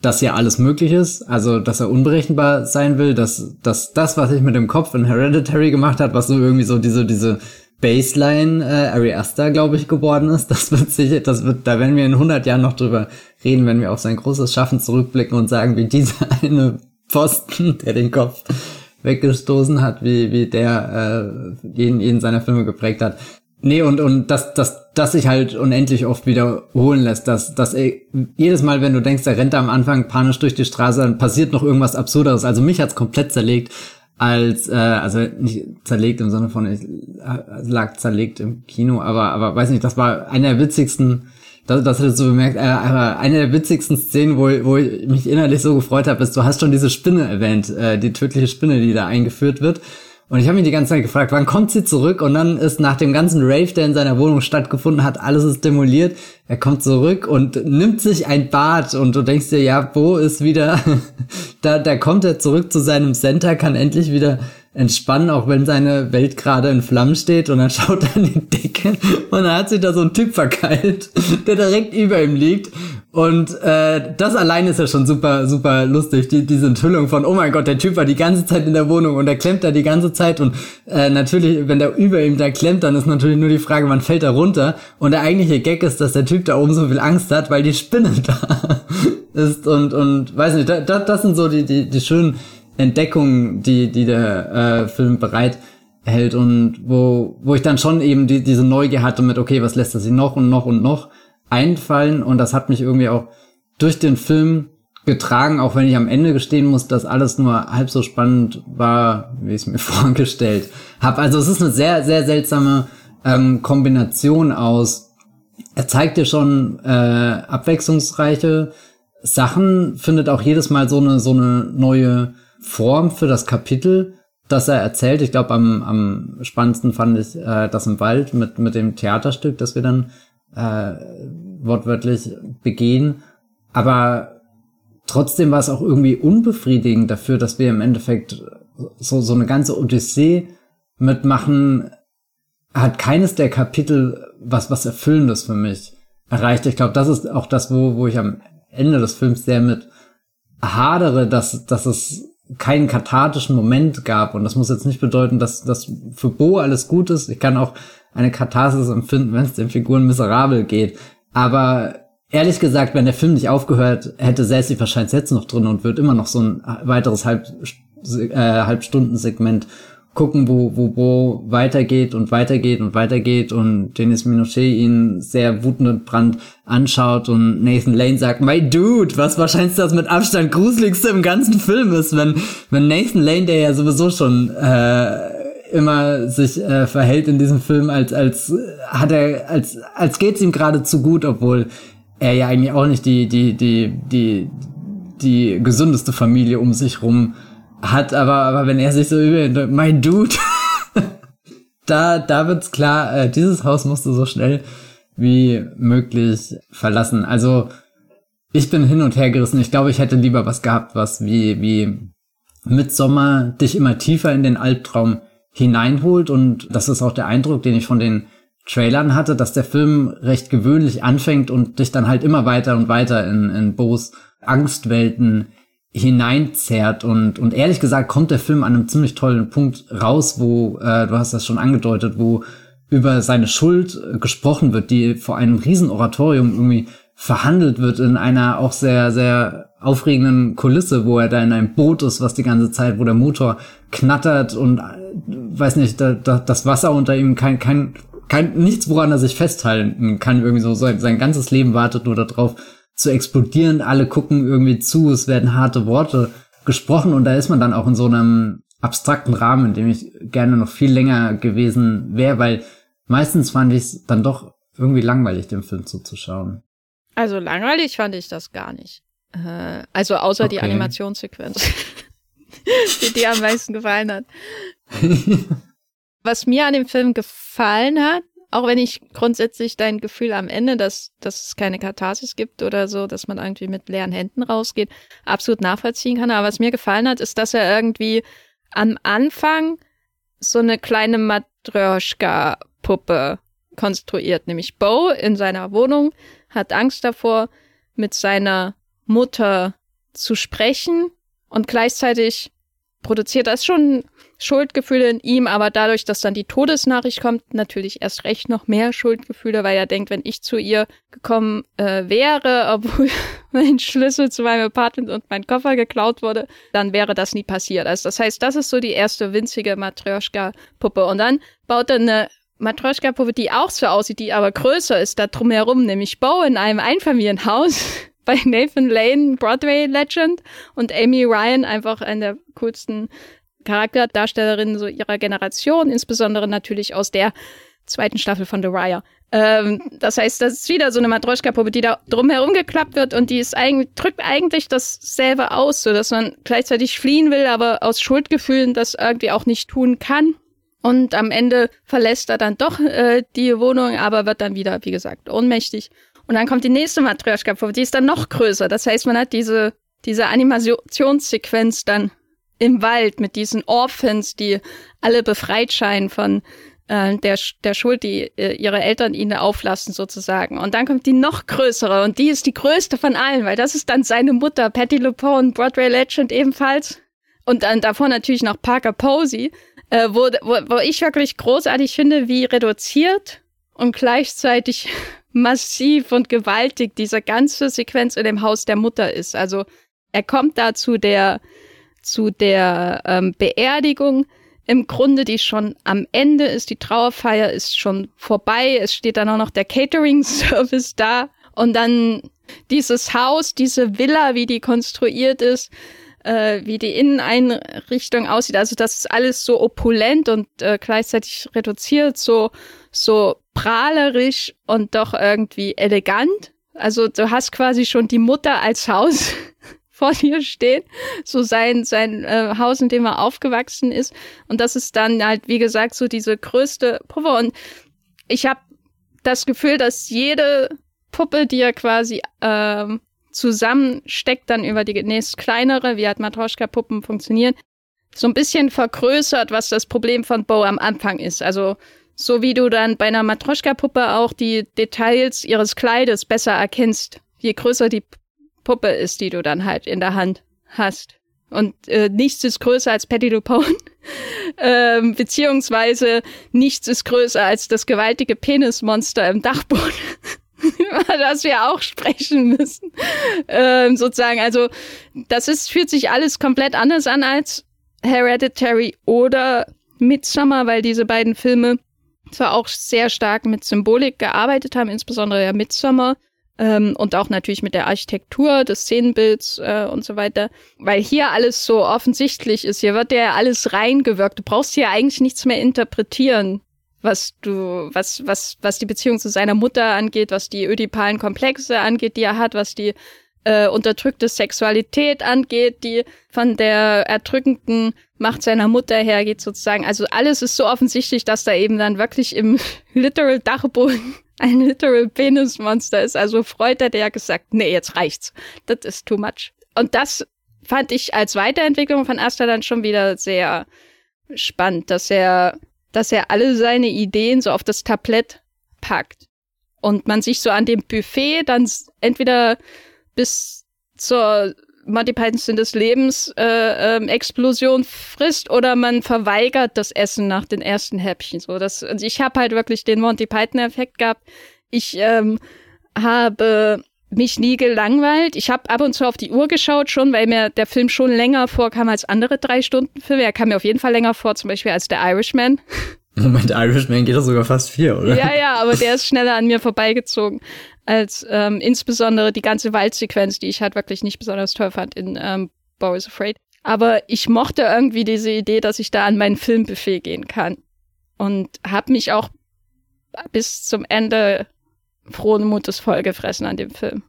dass ja alles möglich ist, also dass er unberechenbar sein will, dass, dass das, was ich mit dem Kopf in Hereditary gemacht hat, was so irgendwie so diese, diese Baseline äh, Ari Aster, glaube ich, geworden ist, das wird sicher, das wird, da werden wir in 100 Jahren noch drüber reden, wenn wir auf sein großes Schaffen zurückblicken und sagen, wie dieser eine Pfosten, der den Kopf weggestoßen hat, wie, wie der äh, jeden, jeden seiner Filme geprägt hat. Nee, und, und das, das, das sich halt unendlich oft wiederholen lässt, dass, dass ey, jedes Mal, wenn du denkst, der rennt am Anfang panisch durch die Straße, dann passiert noch irgendwas Absurderes. Also mich hat's komplett zerlegt, als, äh, also nicht zerlegt im Sinne von, ich äh, lag zerlegt im Kino, aber, aber weiß nicht, das war einer der witzigsten, das, das hat so bemerkt, äh, aber eine der witzigsten Szenen, wo, wo ich mich innerlich so gefreut habe, ist, du hast schon diese Spinne erwähnt, äh, die tödliche Spinne, die da eingeführt wird. Und ich habe mich die ganze Zeit gefragt, wann kommt sie zurück? Und dann ist nach dem ganzen Rave, der in seiner Wohnung stattgefunden hat, alles ist demoliert. Er kommt zurück und nimmt sich ein Bad und du denkst dir, ja, Bo ist wieder, da, da kommt er zurück zu seinem Center, kann endlich wieder entspannen, auch wenn seine Welt gerade in Flammen steht und dann schaut er in die Decke und dann hat sich da so ein Typ verkeilt, der direkt über ihm liegt und äh, das allein ist ja schon super, super lustig, die, diese Enthüllung von, oh mein Gott, der Typ war die ganze Zeit in der Wohnung und er klemmt da die ganze Zeit und äh, natürlich, wenn der über ihm da klemmt, dann ist natürlich nur die Frage, wann fällt er runter? Und der eigentliche Gag ist, dass der Typ da oben so viel Angst hat, weil die Spinne da ist und, und weiß nicht, da, das sind so die, die, die schönen Entdeckungen, die, die der äh, Film bereit hält und wo, wo ich dann schon eben die, diese Neugier hatte mit, okay, was lässt er sich noch und noch und noch einfallen und das hat mich irgendwie auch durch den Film getragen, auch wenn ich am Ende gestehen muss, dass alles nur halb so spannend war, wie ich es mir vorgestellt habe. Also es ist eine sehr, sehr seltsame ähm, Kombination aus, er zeigt dir schon äh, abwechslungsreiche Sachen, findet auch jedes Mal so eine, so eine neue Form für das Kapitel, das er erzählt. Ich glaube, am, am spannendsten fand ich äh, das im Wald mit, mit dem Theaterstück, das wir dann äh, wortwörtlich begehen. Aber trotzdem war es auch irgendwie unbefriedigend dafür, dass wir im Endeffekt so, so eine ganze Odyssee mitmachen, hat keines der Kapitel was, was Erfüllendes für mich erreicht. Ich glaube, das ist auch das, wo, wo ich am Ende des Films sehr mit hadere, dass, dass es keinen kathartischen Moment gab. Und das muss jetzt nicht bedeuten, dass das für Bo alles gut ist. Ich kann auch eine Katharsis empfinden, wenn es den Figuren miserabel geht. Aber ehrlich gesagt, wenn der Film nicht aufgehört hätte, säße sie wahrscheinlich jetzt noch drin und wird immer noch so ein weiteres Halb, äh, Halbstunden-Segment gucken, wo, wo Bo weitergeht und weitergeht und weitergeht und Denis Minochet ihn sehr wutend und brand anschaut und Nathan Lane sagt, my dude, was wahrscheinlich das mit Abstand gruseligste im ganzen Film ist, wenn, wenn Nathan Lane, der ja sowieso schon äh, immer sich äh, verhält in diesem Film, als, als hat er, als, als geht's ihm gerade zu gut, obwohl er ja eigentlich auch nicht die, die, die, die, die gesündeste Familie um sich rum hat, aber, aber wenn er sich so über, mein Dude, da, da wird's klar, äh, dieses Haus musst du so schnell wie möglich verlassen. Also, ich bin hin und her gerissen. Ich glaube, ich hätte lieber was gehabt, was wie, wie Midsommer dich immer tiefer in den Albtraum hineinholt. Und das ist auch der Eindruck, den ich von den Trailern hatte, dass der Film recht gewöhnlich anfängt und dich dann halt immer weiter und weiter in, in Bo's Angstwelten hineinzerrt und, und ehrlich gesagt kommt der Film an einem ziemlich tollen Punkt raus, wo, äh, du hast das schon angedeutet, wo über seine Schuld äh, gesprochen wird, die vor einem riesen Oratorium irgendwie verhandelt wird in einer auch sehr, sehr aufregenden Kulisse, wo er da in einem Boot ist, was die ganze Zeit, wo der Motor knattert und äh, weiß nicht, da, da, das Wasser unter ihm kein, kein, kein, nichts, woran er sich festhalten kann, irgendwie so sein, sein ganzes Leben wartet nur darauf, zu explodieren. Alle gucken irgendwie zu, es werden harte Worte gesprochen und da ist man dann auch in so einem abstrakten Rahmen, in dem ich gerne noch viel länger gewesen wäre, weil meistens fand ich es dann doch irgendwie langweilig, dem Film zuzuschauen. Also langweilig fand ich das gar nicht. Äh, also außer okay. die Animationssequenz, die dir am meisten gefallen hat. Was mir an dem Film gefallen hat, auch wenn ich grundsätzlich dein Gefühl am Ende, dass, dass es keine Katharsis gibt oder so, dass man irgendwie mit leeren Händen rausgeht, absolut nachvollziehen kann. Aber was mir gefallen hat, ist, dass er irgendwie am Anfang so eine kleine Matryoshka-Puppe konstruiert, nämlich Bo in seiner Wohnung hat Angst davor, mit seiner Mutter zu sprechen und gleichzeitig produziert das schon Schuldgefühle in ihm, aber dadurch, dass dann die Todesnachricht kommt, natürlich erst recht noch mehr Schuldgefühle, weil er denkt, wenn ich zu ihr gekommen äh, wäre, obwohl mein Schlüssel zu meinem Apartment und mein Koffer geklaut wurde, dann wäre das nie passiert. Also das heißt, das ist so die erste winzige Matryoshka-Puppe. Und dann baut er eine Matryoshka-Puppe, die auch so aussieht, die aber größer ist, da drumherum, nämlich Bo in einem Einfamilienhaus bei Nathan Lane, Broadway Legend und Amy Ryan, einfach eine der coolsten Charakterdarstellerinnen so ihrer Generation, insbesondere natürlich aus der zweiten Staffel von The Wire. Ähm, das heißt, das ist wieder so eine Matroschka-Puppe, die da drumherum geklappt wird und die ist eigentlich, drückt eigentlich dasselbe aus, so dass man gleichzeitig fliehen will, aber aus Schuldgefühlen das irgendwie auch nicht tun kann. Und am Ende verlässt er dann doch äh, die Wohnung, aber wird dann wieder, wie gesagt, ohnmächtig. Und dann kommt die nächste Matryoshka-Puppe, die ist dann noch größer. Das heißt, man hat diese, diese Animationssequenz dann im Wald mit diesen Orphans, die alle befreit scheinen von äh, der, der Schuld, die äh, ihre Eltern ihnen auflassen sozusagen. Und dann kommt die noch größere und die ist die größte von allen, weil das ist dann seine Mutter, Patty LuPone, Broadway Legend ebenfalls. Und dann davor natürlich noch Parker Posey, äh, wo, wo, wo ich wirklich großartig finde, wie reduziert und gleichzeitig massiv und gewaltig diese ganze Sequenz in dem Haus der Mutter ist. Also er kommt da zu der zu der ähm, Beerdigung im Grunde, die schon am Ende ist. Die Trauerfeier ist schon vorbei. Es steht dann auch noch der Catering-Service da. Und dann dieses Haus, diese Villa, wie die konstruiert ist, äh, wie die Inneneinrichtung aussieht. Also das ist alles so opulent und äh, gleichzeitig reduziert, so, so prahlerisch und doch irgendwie elegant. Also du hast quasi schon die Mutter als Haus vor dir steht, so sein sein äh, Haus, in dem er aufgewachsen ist und das ist dann halt wie gesagt so diese größte Puppe und ich habe das Gefühl, dass jede Puppe, die er quasi ähm, zusammensteckt, dann über die nächst kleinere, wie halt Matroschka-Puppen funktionieren, so ein bisschen vergrößert, was das Problem von Bo am Anfang ist. Also So wie du dann bei einer Matroschka-Puppe auch die Details ihres Kleides besser erkennst, je größer die Puppe ist, die du dann halt in der Hand hast. Und äh, nichts ist größer als Patty LuPone. ähm, beziehungsweise nichts ist größer als das gewaltige Penismonster im Dachboden. über das wir auch sprechen müssen. Ähm, sozusagen, also das ist, fühlt sich alles komplett anders an als Hereditary oder Midsommar, weil diese beiden Filme zwar auch sehr stark mit Symbolik gearbeitet haben, insbesondere ja Midsommar, ähm, und auch natürlich mit der Architektur des Szenenbilds äh, und so weiter, weil hier alles so offensichtlich ist. Hier wird ja alles reingewirkt. Du brauchst hier eigentlich nichts mehr interpretieren, was du, was, was, was die Beziehung zu seiner Mutter angeht, was die ödipalen Komplexe angeht, die er hat, was die äh, unterdrückte Sexualität angeht, die von der erdrückenden Macht seiner Mutter hergeht sozusagen. Also alles ist so offensichtlich, dass da eben dann wirklich im literal Dachboden ein literal Penismonster ist. Also Freud hat ja gesagt, nee, jetzt reicht's. Das ist too much. Und das fand ich als Weiterentwicklung von Asta dann schon wieder sehr spannend, dass er, dass er alle seine Ideen so auf das Tablett packt. Und man sich so an dem Buffet dann entweder bis zur Monty Python Sinn des Lebens äh, ähm, Explosion frisst oder man verweigert das Essen nach den ersten Häppchen. So, das, also ich habe halt wirklich den Monty Python Effekt gehabt. Ich ähm, habe mich nie gelangweilt. Ich habe ab und zu auf die Uhr geschaut schon, weil mir der Film schon länger vorkam als andere drei Stunden Filme. Er kam mir auf jeden Fall länger vor, zum Beispiel als der Irishman. Moment, Irishman geht doch sogar fast vier, oder? Ja, ja, aber der ist schneller an mir vorbeigezogen als ähm, insbesondere die ganze Waldsequenz, die ich halt wirklich nicht besonders toll fand in ähm, Boris Afraid. Aber ich mochte irgendwie diese Idee, dass ich da an meinen Filmbuffet gehen kann. Und habe mich auch bis zum Ende frohen Mutes vollgefressen an dem Film.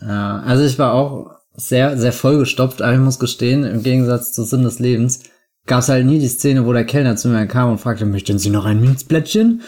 Ja, also ich war auch sehr, sehr vollgestopft, aber ich muss gestehen, im Gegensatz zu Sinn des Lebens, gab es halt nie die Szene, wo der Kellner zu mir kam und fragte, möchten Sie noch ein Minzblättchen?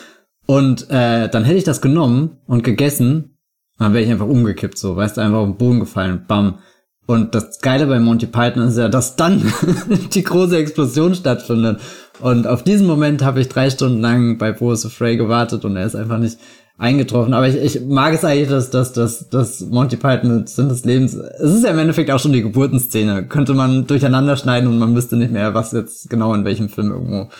Und äh, dann hätte ich das genommen und gegessen, dann wäre ich einfach umgekippt, so, weißt du, einfach auf den Boden gefallen, bam. Und das Geile bei Monty Python ist ja, dass dann die große Explosion stattfindet. Und auf diesen Moment habe ich drei Stunden lang bei Boris Frey gewartet und er ist einfach nicht eingetroffen. Aber ich, ich mag es eigentlich, dass, dass, dass, dass Monty Python Sinn des Lebens, es ist ja im Endeffekt auch schon die Geburtenszene. Könnte man durcheinander schneiden und man wüsste nicht mehr, was jetzt genau in welchem Film irgendwo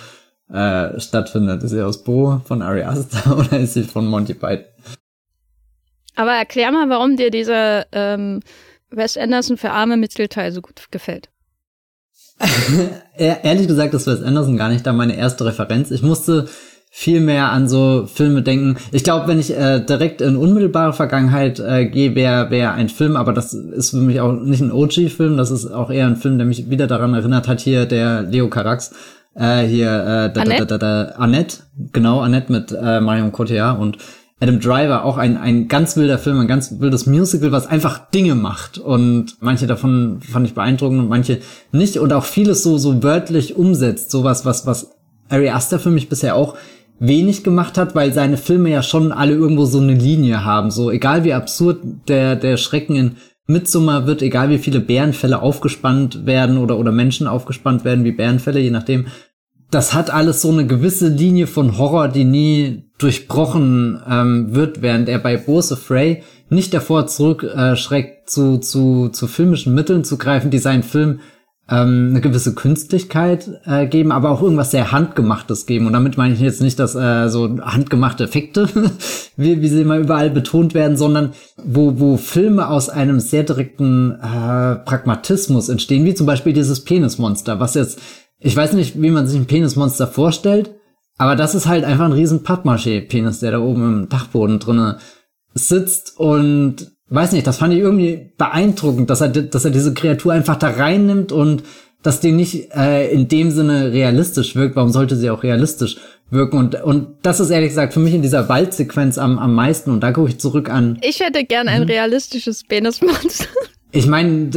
äh, stattfindet. Ist sie aus Bo von Ari Aster oder ist sie von Monty Python? Aber erklär mal, warum dir dieser ähm, Wes Anderson für arme Mittelteil so gut gefällt. Ehrlich gesagt ist Wes Anderson gar nicht da meine erste Referenz. Ich musste viel mehr an so Filme denken. Ich glaube, wenn ich äh, direkt in unmittelbare Vergangenheit äh, gehe, wäre wär ein Film, aber das ist für mich auch nicht ein OG-Film, das ist auch eher ein Film, der mich wieder daran erinnert hat, hier der Leo Carax äh, hier äh, da, Annette? Da, da, da, Annette, genau, Annette mit äh, Marion Cotillard und Adam Driver, auch ein, ein ganz wilder Film, ein ganz wildes Musical, was einfach Dinge macht. Und manche davon fand ich beeindruckend und manche nicht. Und auch vieles so, so wörtlich umsetzt. Sowas, was, was Ari Aster für mich bisher auch wenig gemacht hat, weil seine Filme ja schon alle irgendwo so eine Linie haben. So, egal wie absurd der, der Schrecken in Midsommar wird, egal wie viele Bärenfälle aufgespannt werden oder, oder Menschen aufgespannt werden wie Bärenfälle, je nachdem, das hat alles so eine gewisse Linie von Horror, die nie durchbrochen ähm, wird, während er bei Bose Frey nicht davor zurückschreckt, äh, zu, zu, zu filmischen Mitteln zu greifen, die seinen Film ähm, eine gewisse Künstlichkeit äh, geben, aber auch irgendwas sehr Handgemachtes geben. Und damit meine ich jetzt nicht, dass äh, so handgemachte Effekte, wie, wie sie immer überall betont werden, sondern wo, wo Filme aus einem sehr direkten äh, Pragmatismus entstehen, wie zum Beispiel dieses Penismonster, was jetzt, ich weiß nicht, wie man sich ein Penismonster vorstellt, aber das ist halt einfach ein riesen Pappmaché-Penis, der da oben im Dachboden drinne sitzt und weiß nicht, das fand ich irgendwie beeindruckend, dass er, dass er diese Kreatur einfach da reinnimmt und dass die nicht äh, in dem Sinne realistisch wirkt. Warum sollte sie auch realistisch wirken? Und, und das ist ehrlich gesagt für mich in dieser Waldsequenz am, am meisten. Und da gucke ich zurück an. Ich hätte gern ein mhm. realistisches Penismonster. Ich meine,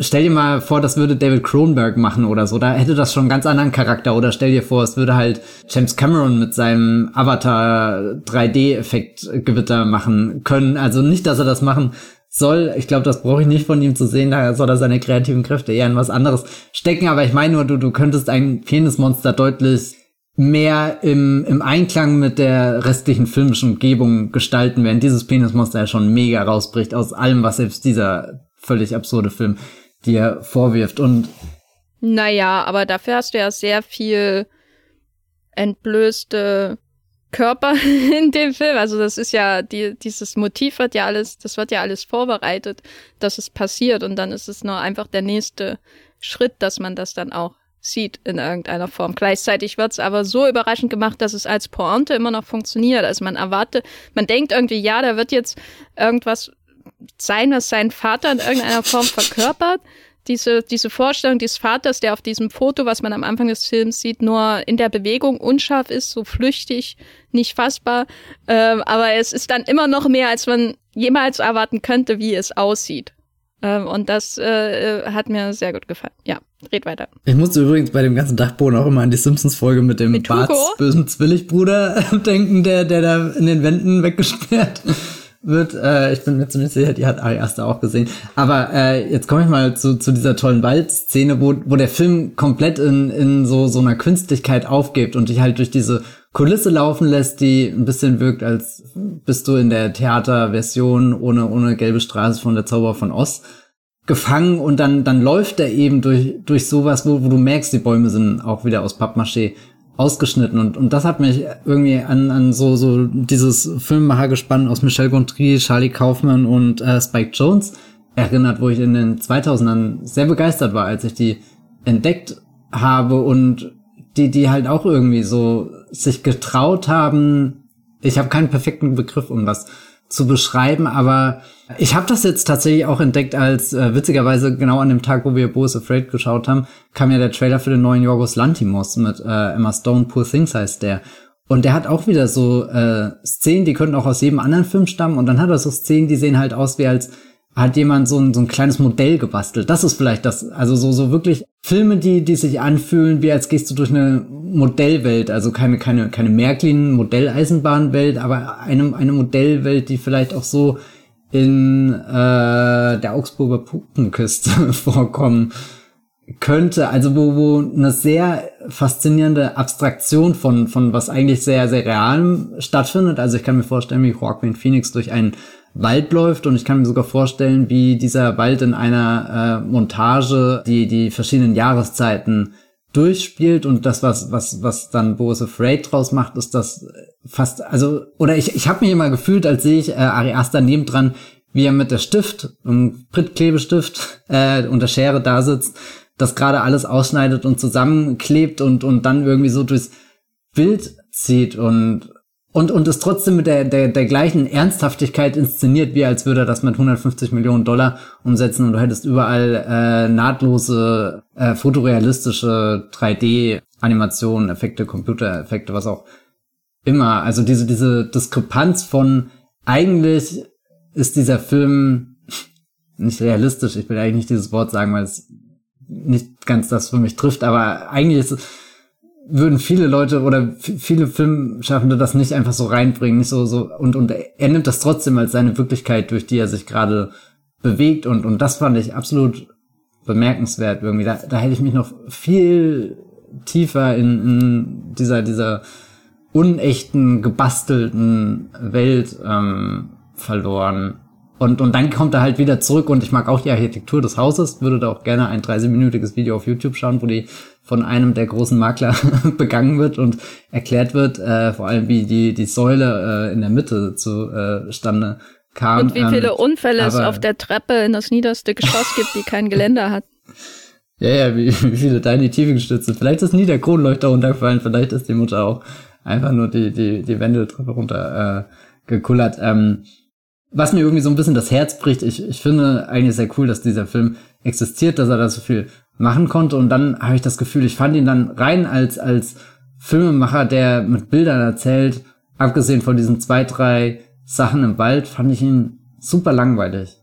stell dir mal vor, das würde David Cronenberg machen oder so. Da hätte das schon einen ganz anderen Charakter. Oder stell dir vor, es würde halt James Cameron mit seinem Avatar 3D-Effekt-Gewitter machen können. Also nicht, dass er das machen soll. Ich glaube, das brauche ich nicht von ihm zu sehen. Da soll er seine kreativen Kräfte eher in was anderes stecken. Aber ich meine nur, du, du könntest ein Penismonster deutlich mehr im, im Einklang mit der restlichen filmischen Umgebung gestalten, während dieses Penismonster ja schon mega rausbricht aus allem, was selbst dieser völlig absurde Film dir vorwirft. Und naja, aber dafür hast du ja sehr viel entblößte Körper in dem Film. Also das ist ja, die, dieses Motiv wird ja alles, das wird ja alles vorbereitet, dass es passiert und dann ist es nur einfach der nächste Schritt, dass man das dann auch sieht in irgendeiner Form. Gleichzeitig wird es aber so überraschend gemacht, dass es als Pointe immer noch funktioniert. Also man erwartet, man denkt irgendwie, ja, da wird jetzt irgendwas sein, was sein Vater in irgendeiner Form verkörpert. Diese, diese Vorstellung des Vaters, der auf diesem Foto, was man am Anfang des Films sieht, nur in der Bewegung unscharf ist, so flüchtig, nicht fassbar. Ähm, aber es ist dann immer noch mehr, als man jemals erwarten könnte, wie es aussieht. Ähm, und das äh, äh hat mir sehr gut gefallen. Ja. Red weiter. Ich musste übrigens bei dem ganzen Dachboden auch immer an die Simpsons-Folge mit dem mit Barts bösen Zwilligbruder denken, der, der da in den Wänden weggesperrt wird. Äh, ich bin mir ziemlich sicher, die hat Ari Aster auch gesehen. Aber äh, jetzt komme ich mal zu, zu dieser tollen Waldszene, wo, wo der Film komplett in, in so, so einer Künstlichkeit aufgibt und dich halt durch diese Kulisse laufen lässt, die ein bisschen wirkt, als bist du in der Theaterversion ohne, ohne gelbe Straße von der Zauber von Oz gefangen und dann, dann läuft er eben durch, durch sowas, wo, wo du merkst, die Bäume sind auch wieder aus Pappmaché ausgeschnitten und, und das hat mich irgendwie an, an so, so dieses Filmemachergespann aus Michel Gondry, Charlie Kaufman und äh, Spike Jones erinnert, wo ich in den 2000ern sehr begeistert war, als ich die entdeckt habe und die, die halt auch irgendwie so sich getraut haben, ich habe keinen perfekten Begriff, um das zu beschreiben, aber ich habe das jetzt tatsächlich auch entdeckt, als äh, witzigerweise genau an dem Tag, wo wir Bo Afraid geschaut haben, kam ja der Trailer für den neuen Yorgos Lantimos mit äh, Emma Stone, Poor Things heißt der. Und der hat auch wieder so äh, Szenen, die könnten auch aus jedem anderen Film stammen. Und dann hat er so Szenen, die sehen halt aus wie als hat jemand so ein, so ein kleines Modell gebastelt. Das ist vielleicht das, also so, so wirklich Filme, die, die sich anfühlen, wie als gehst du durch eine Modellwelt, also keine, keine, keine Märklin Modelleisenbahnwelt, aber eine, eine Modellwelt, die vielleicht auch so in äh, der Augsburger Puppenkiste vorkommen könnte, also wo, wo eine sehr faszinierende Abstraktion von, von was eigentlich sehr, sehr realem stattfindet. Also ich kann mir vorstellen, wie Joaquin Phoenix durch einen Wald läuft und ich kann mir sogar vorstellen, wie dieser Wald in einer äh, Montage die, die verschiedenen Jahreszeiten durchspielt und das, was, was, was dann Boris Afraid draus macht, ist das fast, also, oder ich, ich habe mich immer gefühlt, als sehe ich äh, Ari Aster nebendran, wie er mit der Stift, einem Prittklebestift äh, und der Schere da sitzt, das gerade alles ausschneidet und zusammenklebt und, und dann irgendwie so durchs Bild zieht und und, und es trotzdem mit der, der, der gleichen Ernsthaftigkeit inszeniert, wie als würde er das mit 150 Millionen Dollar umsetzen und du hättest überall äh, nahtlose, äh, fotorealistische 3D-Animationen, Effekte, Computereffekte, was auch immer. Also diese, diese Diskrepanz von eigentlich ist dieser Film nicht realistisch. Ich will eigentlich nicht dieses Wort sagen, weil es nicht ganz das für mich trifft, aber eigentlich ist es würden viele Leute oder viele Filmschaffende das nicht einfach so reinbringen, nicht so, so, und, und er nimmt das trotzdem als seine Wirklichkeit, durch die er sich gerade bewegt und, und das fand ich absolut bemerkenswert irgendwie. Da, da hätte ich mich noch viel tiefer in, in dieser, dieser unechten, gebastelten Welt ähm, verloren. Und, und dann kommt er halt wieder zurück und ich mag auch die Architektur des Hauses, würde da auch gerne ein 30-minütiges Video auf YouTube schauen, wo die von einem der großen Makler begangen wird und erklärt wird, äh, vor allem wie die, die Säule äh, in der Mitte zustande äh, kam. Und wie viele ähm, Unfälle es auf der Treppe in das niederste Geschoss gibt, die kein Geländer hat. Ja, ja, wie, wie viele Tiny Tiefenstütze. Vielleicht ist nie der Kronleuchter runtergefallen, vielleicht ist die Mutter auch einfach nur die, die, die Wendeltreppe runter äh, gekullert. Ähm, was mir irgendwie so ein bisschen das Herz bricht, ich, ich finde eigentlich sehr cool, dass dieser Film existiert, dass er da so viel machen konnte. Und dann habe ich das Gefühl, ich fand ihn dann rein als, als Filmemacher, der mit Bildern erzählt, abgesehen von diesen zwei, drei Sachen im Wald, fand ich ihn super langweilig,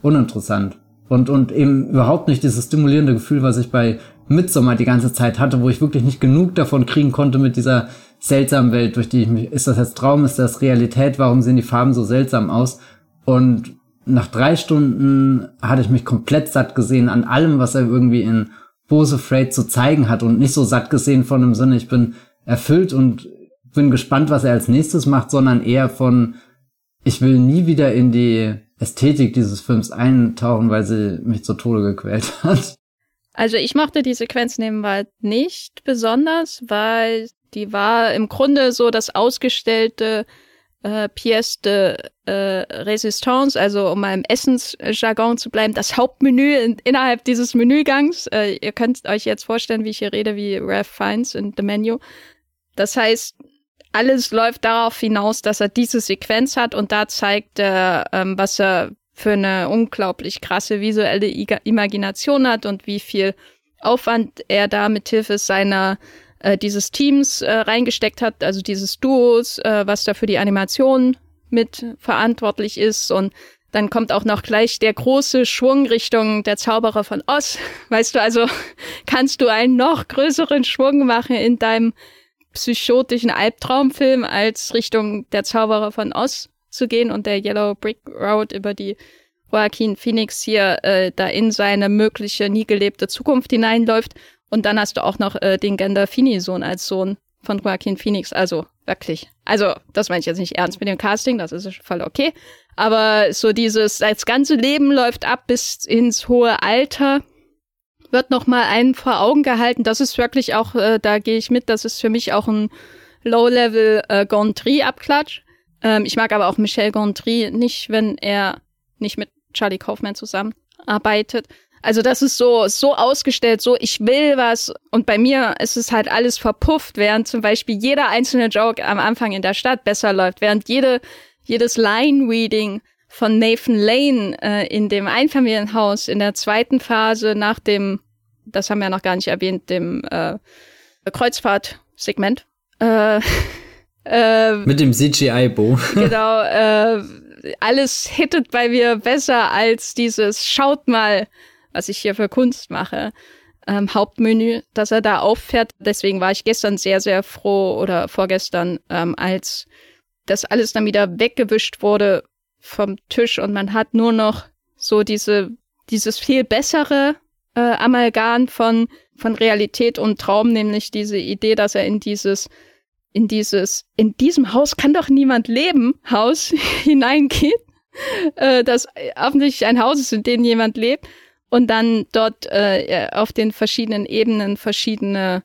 uninteressant. Und, und eben überhaupt nicht dieses stimulierende Gefühl, was ich bei Midsommar die ganze Zeit hatte, wo ich wirklich nicht genug davon kriegen konnte mit dieser seltsamen Welt, durch die ich mich, ist das jetzt Traum, ist das Realität, warum sehen die Farben so seltsam aus? Und nach drei Stunden hatte ich mich komplett satt gesehen an allem, was er irgendwie in Bose Afraid zu zeigen hat und nicht so satt gesehen von dem Sinne, ich bin erfüllt und bin gespannt, was er als nächstes macht, sondern eher von, ich will nie wieder in die Ästhetik dieses Films eintauchen, weil sie mich zu Tode gequält hat. Also ich mochte die Sequenz neben Wald nicht besonders, weil die war im Grunde so das ausgestellte äh, Pièce de äh, Résistance, also um mal im Essensjargon zu bleiben, das Hauptmenü in, innerhalb dieses Menügangs. Äh, ihr könnt euch jetzt vorstellen, wie ich hier rede, wie Ralph Fiennes in The Menu. Das heißt, alles läuft darauf hinaus, dass er diese Sequenz hat und da zeigt er, ähm, was er für eine unglaublich krasse visuelle I Imagination hat und wie viel Aufwand er da mit Hilfe seiner äh, dieses Teams äh, reingesteckt hat, also dieses Duos, äh, was da für die Animation mit verantwortlich ist und dann kommt auch noch gleich der große Schwung Richtung der Zauberer von Oz. Weißt du, also kannst du einen noch größeren Schwung machen in deinem psychotischen Albtraumfilm als Richtung der Zauberer von Oz zu gehen und der Yellow Brick Road über die Joaquin Phoenix hier äh, da in seine mögliche nie gelebte Zukunft hineinläuft. Und dann hast du auch noch äh, den Gandolfini-Sohn als Sohn von Joaquin Phoenix. Also wirklich. Also, das meine ich jetzt nicht ernst mit dem Casting, das ist voll okay. Aber so dieses, das ganze Leben läuft ab bis ins hohe Alter wird noch mal einen vor Augen gehalten. Das ist wirklich auch, äh, da gehe ich mit, das ist für mich auch ein Low-Level äh, Gondry-Abklatsch. Ähm, ich mag aber auch Michel Gondry nicht, wenn er nicht mit Charlie Kaufman zusammenarbeitet. Also das ist so, so ausgestellt, so ich will was und bei mir ist es halt alles verpufft, während zum Beispiel jeder einzelne Joke am Anfang in der Stadt besser läuft, während jede, jedes Line-Reading von Nathan Lane äh, in dem Einfamilienhaus in der zweiten Phase nach dem, das haben wir noch gar nicht erwähnt, dem äh, Kreuzfahrt-Segment. Äh, äh, Mit dem CGI-Bo. genau, äh, alles hittet bei mir besser als dieses Schaut mal, was ich hier für Kunst mache. Ähm, Hauptmenü, dass er da auffährt. Deswegen war ich gestern sehr, sehr froh oder vorgestern, ähm, als das alles dann wieder weggewischt wurde vom Tisch und man hat nur noch so diese, dieses viel bessere äh, Amalgam von, von Realität und Traum, nämlich diese Idee, dass er in dieses, in dieses, in diesem Haus kann doch niemand leben, Haus hineingeht, äh, das offensichtlich ein Haus ist, in dem jemand lebt und dann dort äh, auf den verschiedenen Ebenen verschiedene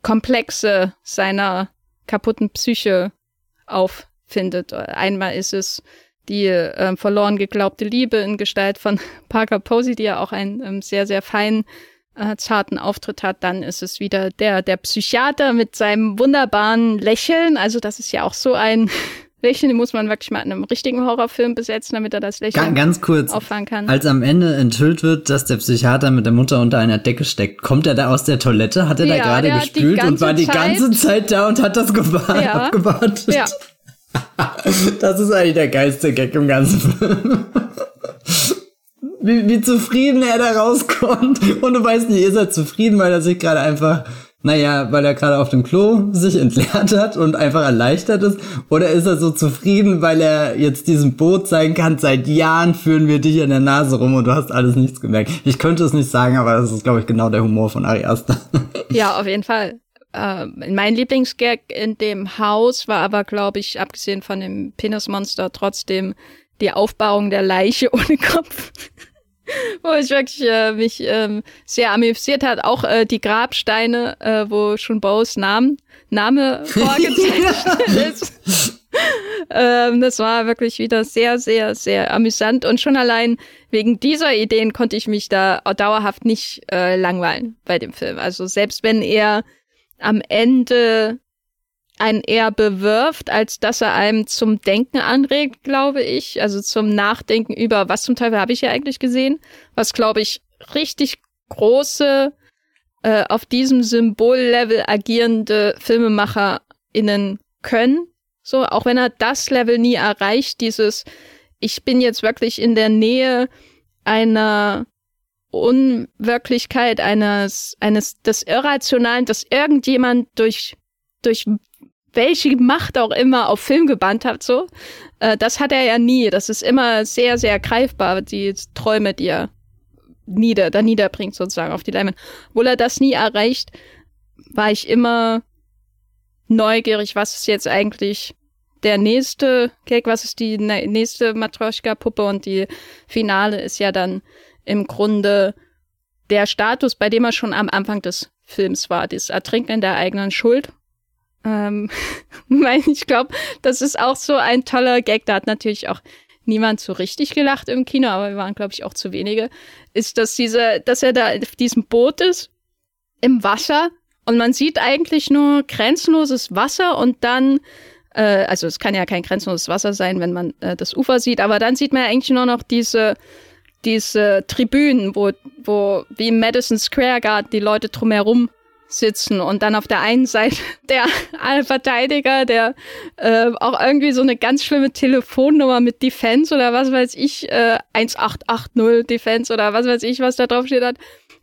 Komplexe seiner kaputten Psyche auffindet. Einmal ist es die äh, verloren geglaubte Liebe in Gestalt von Parker Posey, die ja auch einen ähm, sehr, sehr feinen, äh, zarten Auftritt hat. Dann ist es wieder der, der Psychiater mit seinem wunderbaren Lächeln. Also das ist ja auch so ein Lächeln, muss man wirklich mal in einem richtigen Horrorfilm besetzen, damit er das Lächeln ganz kurz, auffangen kann. Als am Ende enthüllt wird, dass der Psychiater mit der Mutter unter einer Decke steckt, kommt er da aus der Toilette? Hat er ja, da gerade gespült und war die ganze Zeit da und hat das gewartet, ja. abgewartet? Ja. Das ist eigentlich der geilste Gag im ganzen Film. Wie, wie zufrieden er da rauskommt. Und du weißt nicht, ist er zufrieden, weil er sich gerade einfach, naja, weil er gerade auf dem Klo sich entleert hat und einfach erleichtert ist? Oder ist er so zufrieden, weil er jetzt diesem Boot sein kann, seit Jahren führen wir dich an der Nase rum und du hast alles nichts gemerkt. Ich könnte es nicht sagen, aber das ist, glaube ich, genau der Humor von Ari Aster. Ja, auf jeden Fall äh, mein Lieblingsgag in dem Haus war aber, glaube ich, abgesehen von dem Penismonster, trotzdem die Aufbauung der Leiche ohne Kopf. wo ich wirklich äh, mich ähm, sehr amüsiert hat. Auch äh, die Grabsteine, äh, wo schon Bows Name, Name vorgezeichnet ist. ähm, das war wirklich wieder sehr, sehr, sehr amüsant. Und schon allein wegen dieser Ideen konnte ich mich da dauerhaft nicht äh, langweilen bei dem Film. Also selbst wenn er am Ende einen eher bewirft, als dass er einem zum Denken anregt, glaube ich. Also zum Nachdenken über, was zum Teil habe ich ja eigentlich gesehen, was, glaube ich, richtig große, äh, auf diesem Symbollevel agierende FilmemacherInnen können. So, auch wenn er das Level nie erreicht, dieses, ich bin jetzt wirklich in der Nähe einer Unwirklichkeit eines, eines, des Irrationalen, dass irgendjemand durch, durch welche Macht auch immer auf Film gebannt hat, so. Äh, das hat er ja nie. Das ist immer sehr, sehr greifbar, die Träume, die er nieder, da niederbringt, sozusagen, auf die Leinwand. Obwohl er das nie erreicht, war ich immer neugierig, was ist jetzt eigentlich der nächste Gag, was ist die nächste Matroschka-Puppe und die Finale ist ja dann im Grunde der Status, bei dem er schon am Anfang des Films war, das Ertrinken in der eigenen Schuld. Ähm, ich glaube, das ist auch so ein toller Gag. Da hat natürlich auch niemand so richtig gelacht im Kino, aber wir waren, glaube ich, auch zu wenige. Ist, dass diese, dass er da auf diesem Boot ist, im Wasser, und man sieht eigentlich nur grenzenloses Wasser und dann äh, also es kann ja kein grenzenloses Wasser sein, wenn man äh, das Ufer sieht, aber dann sieht man ja eigentlich nur noch diese diese Tribünen, wo, wo wie im Madison Square Garden die Leute drumherum sitzen und dann auf der einen Seite der Verteidiger, der äh, auch irgendwie so eine ganz schlimme Telefonnummer mit Defense oder was weiß ich, äh, 1880 Defense oder was weiß ich, was da drauf steht hat,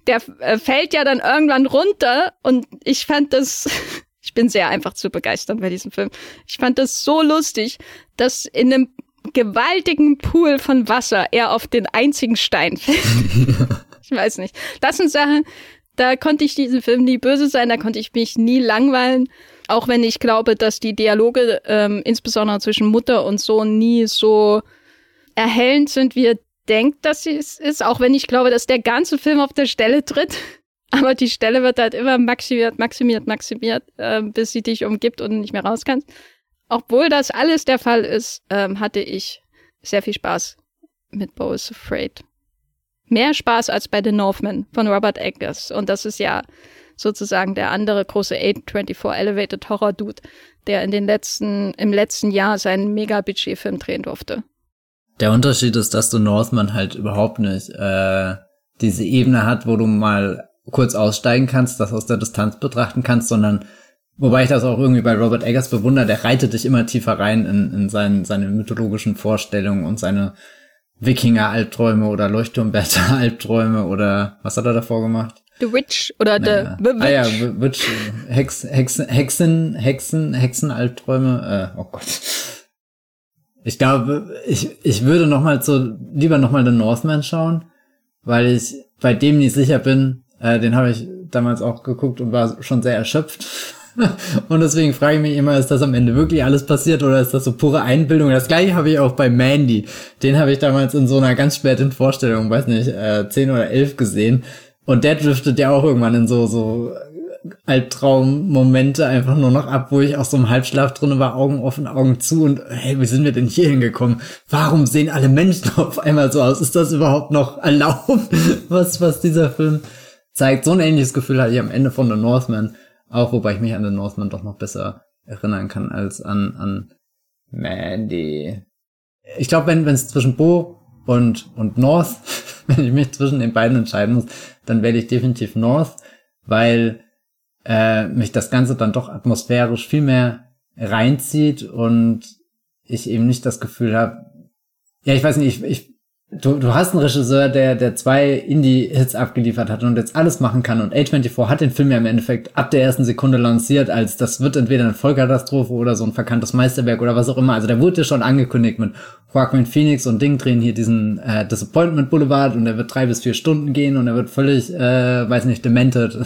der äh, fällt ja dann irgendwann runter und ich fand das ich bin sehr einfach zu begeistern bei diesem Film. Ich fand das so lustig, dass in einem gewaltigen Pool von Wasser er auf den einzigen Stein fällt. ich weiß nicht. Das sind Sachen, da konnte ich diesem Film nie böse sein, da konnte ich mich nie langweilen. Auch wenn ich glaube, dass die Dialoge, ähm, insbesondere zwischen Mutter und Sohn, nie so erhellend sind, wie er denkt, dass sie es ist. Auch wenn ich glaube, dass der ganze Film auf der Stelle tritt. Aber die Stelle wird halt immer maximiert, maximiert, maximiert, äh, bis sie dich umgibt und nicht mehr raus kannst. Obwohl das alles der Fall ist, ähm, hatte ich sehr viel Spaß mit Bo is Afraid. Mehr Spaß als bei The Northman von Robert Eggers. Und das ist ja sozusagen der andere große A24 Elevated Horror Dude, der in den letzten, im letzten Jahr seinen Mega-Budget-Film drehen durfte. Der Unterschied ist, dass The Northman halt überhaupt nicht äh, diese Ebene hat, wo du mal kurz aussteigen kannst, das aus der Distanz betrachten kannst, sondern wobei ich das auch irgendwie bei Robert Eggers bewundere, der reitet dich immer tiefer rein in, in seinen, seine mythologischen Vorstellungen und seine Wikinger-Albträume oder Leuchtturmwärter-Albträume oder was hat er davor gemacht? The Witch oder naja. The, the Witch. Ah ja, Witch, Hex, Hexen, Hexen, Hexen, Hexen-Albträume, äh, oh Gott. Ich glaube, ich, ich würde noch mal so, lieber noch mal The Northman schauen, weil ich bei dem nicht sicher bin, äh, den habe ich damals auch geguckt und war schon sehr erschöpft. und deswegen frage ich mich immer, ist das am Ende wirklich alles passiert oder ist das so pure Einbildung? Das gleiche habe ich auch bei Mandy. Den habe ich damals in so einer ganz späten Vorstellung, weiß nicht, äh, 10 oder 11 gesehen. Und der driftet ja auch irgendwann in so, so Albtraummomente einfach nur noch ab, wo ich auch so im Halbschlaf drin war, Augen offen, Augen zu und hey, wie sind wir denn hier hingekommen? Warum sehen alle Menschen auf einmal so aus? Ist das überhaupt noch erlaubt, was, was dieser Film zeigt. So ein ähnliches Gefühl hatte ich am Ende von The Northman, auch wobei ich mich an The Northman doch noch besser erinnern kann als an, an Mandy. Ich glaube, wenn es zwischen Bo und, und North, wenn ich mich zwischen den beiden entscheiden muss, dann wähle ich definitiv North, weil äh, mich das Ganze dann doch atmosphärisch viel mehr reinzieht und ich eben nicht das Gefühl habe, ja, ich weiß nicht, ich, ich Du, du hast einen Regisseur, der, der zwei Indie-Hits abgeliefert hat und jetzt alles machen kann. Und A24 hat den Film ja im Endeffekt ab der ersten Sekunde lanciert, als das wird entweder eine Vollkatastrophe oder so ein verkanntes Meisterwerk oder was auch immer. Also der wurde ja schon angekündigt mit Joaquin Phoenix und Ding drehen hier diesen äh, Disappointment Boulevard und er wird drei bis vier Stunden gehen und er wird völlig, äh, weiß nicht, demented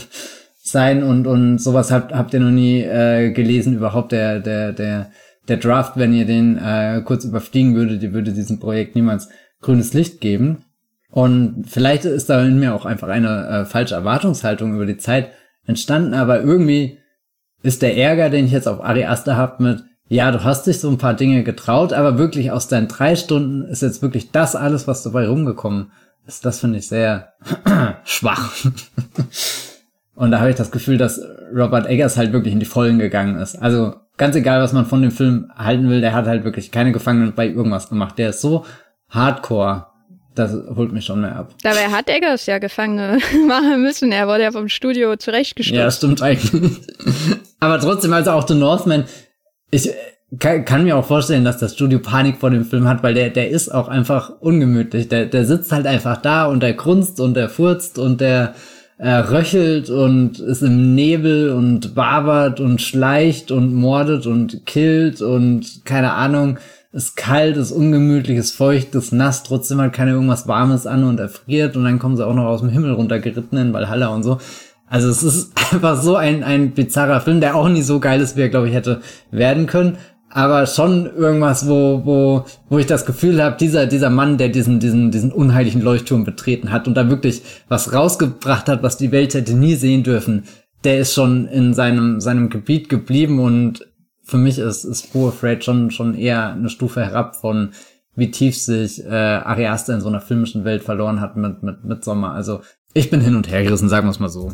sein und, und sowas habt, habt ihr noch nie äh, gelesen überhaupt der, der, der, der Draft, wenn ihr den äh, kurz überfliegen würdet, ihr würdet diesem Projekt niemals grünes Licht geben. Und vielleicht ist da in mir auch einfach eine äh, falsche Erwartungshaltung über die Zeit entstanden, aber irgendwie ist der Ärger, den ich jetzt auf Ari Aster habe mit, ja, du hast dich so ein paar Dinge getraut, aber wirklich aus deinen drei Stunden ist jetzt wirklich das alles, was dabei rumgekommen ist. Das finde ich sehr schwach. Und da habe ich das Gefühl, dass Robert Eggers halt wirklich in die Vollen gegangen ist. Also ganz egal, was man von dem Film halten will, der hat halt wirklich keine Gefangenen bei irgendwas gemacht. Der ist so Hardcore. Das holt mich schon mehr ab. Dabei hat Eggers ja Gefangene machen müssen. Er wurde ja vom Studio zurechtgestellt. Ja, stimmt eigentlich. Aber trotzdem, also auch The Northman, ich kann, kann, mir auch vorstellen, dass das Studio Panik vor dem Film hat, weil der, der ist auch einfach ungemütlich. Der, der sitzt halt einfach da und der grunzt und der furzt und der äh, röchelt und ist im Nebel und wabert und schleicht und mordet und killt und keine Ahnung ist kalt, ist ungemütlich, ist feucht, ist nass, trotzdem hat keiner irgendwas Warmes an und erfriert und dann kommen sie auch noch aus dem Himmel runtergeritten in Valhalla und so. Also es ist einfach so ein, ein bizarrer Film, der auch nie so geil ist, wie er, glaube ich, hätte werden können. Aber schon irgendwas, wo, wo, wo ich das Gefühl habe, dieser, dieser Mann, der diesen, diesen, diesen unheiligen Leuchtturm betreten hat und da wirklich was rausgebracht hat, was die Welt hätte nie sehen dürfen, der ist schon in seinem, seinem Gebiet geblieben und für mich ist, ist Poor Afraid schon, schon eher eine Stufe herab von, wie tief sich äh, Ari Aster in so einer filmischen Welt verloren hat mit, mit, mit Sommer. Also ich bin hin und her gerissen, sagen wir es mal so.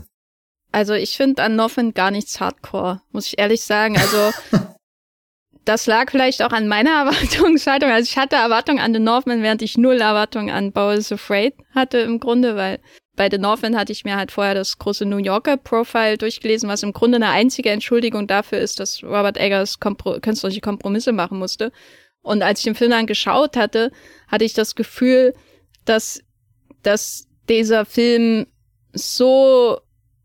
Also ich finde an Northwind gar nichts Hardcore, muss ich ehrlich sagen. Also das lag vielleicht auch an meiner Erwartungshaltung. Also ich hatte Erwartungen an The Northman, während ich null Erwartungen an Bowles Afraid hatte im Grunde, weil bei The Northman hatte ich mir halt vorher das große New Yorker Profile durchgelesen, was im Grunde eine einzige Entschuldigung dafür ist, dass Robert Eggers Kompro künstlerische Kompromisse machen musste. Und als ich den Film dann geschaut hatte, hatte ich das Gefühl, dass, dass dieser Film so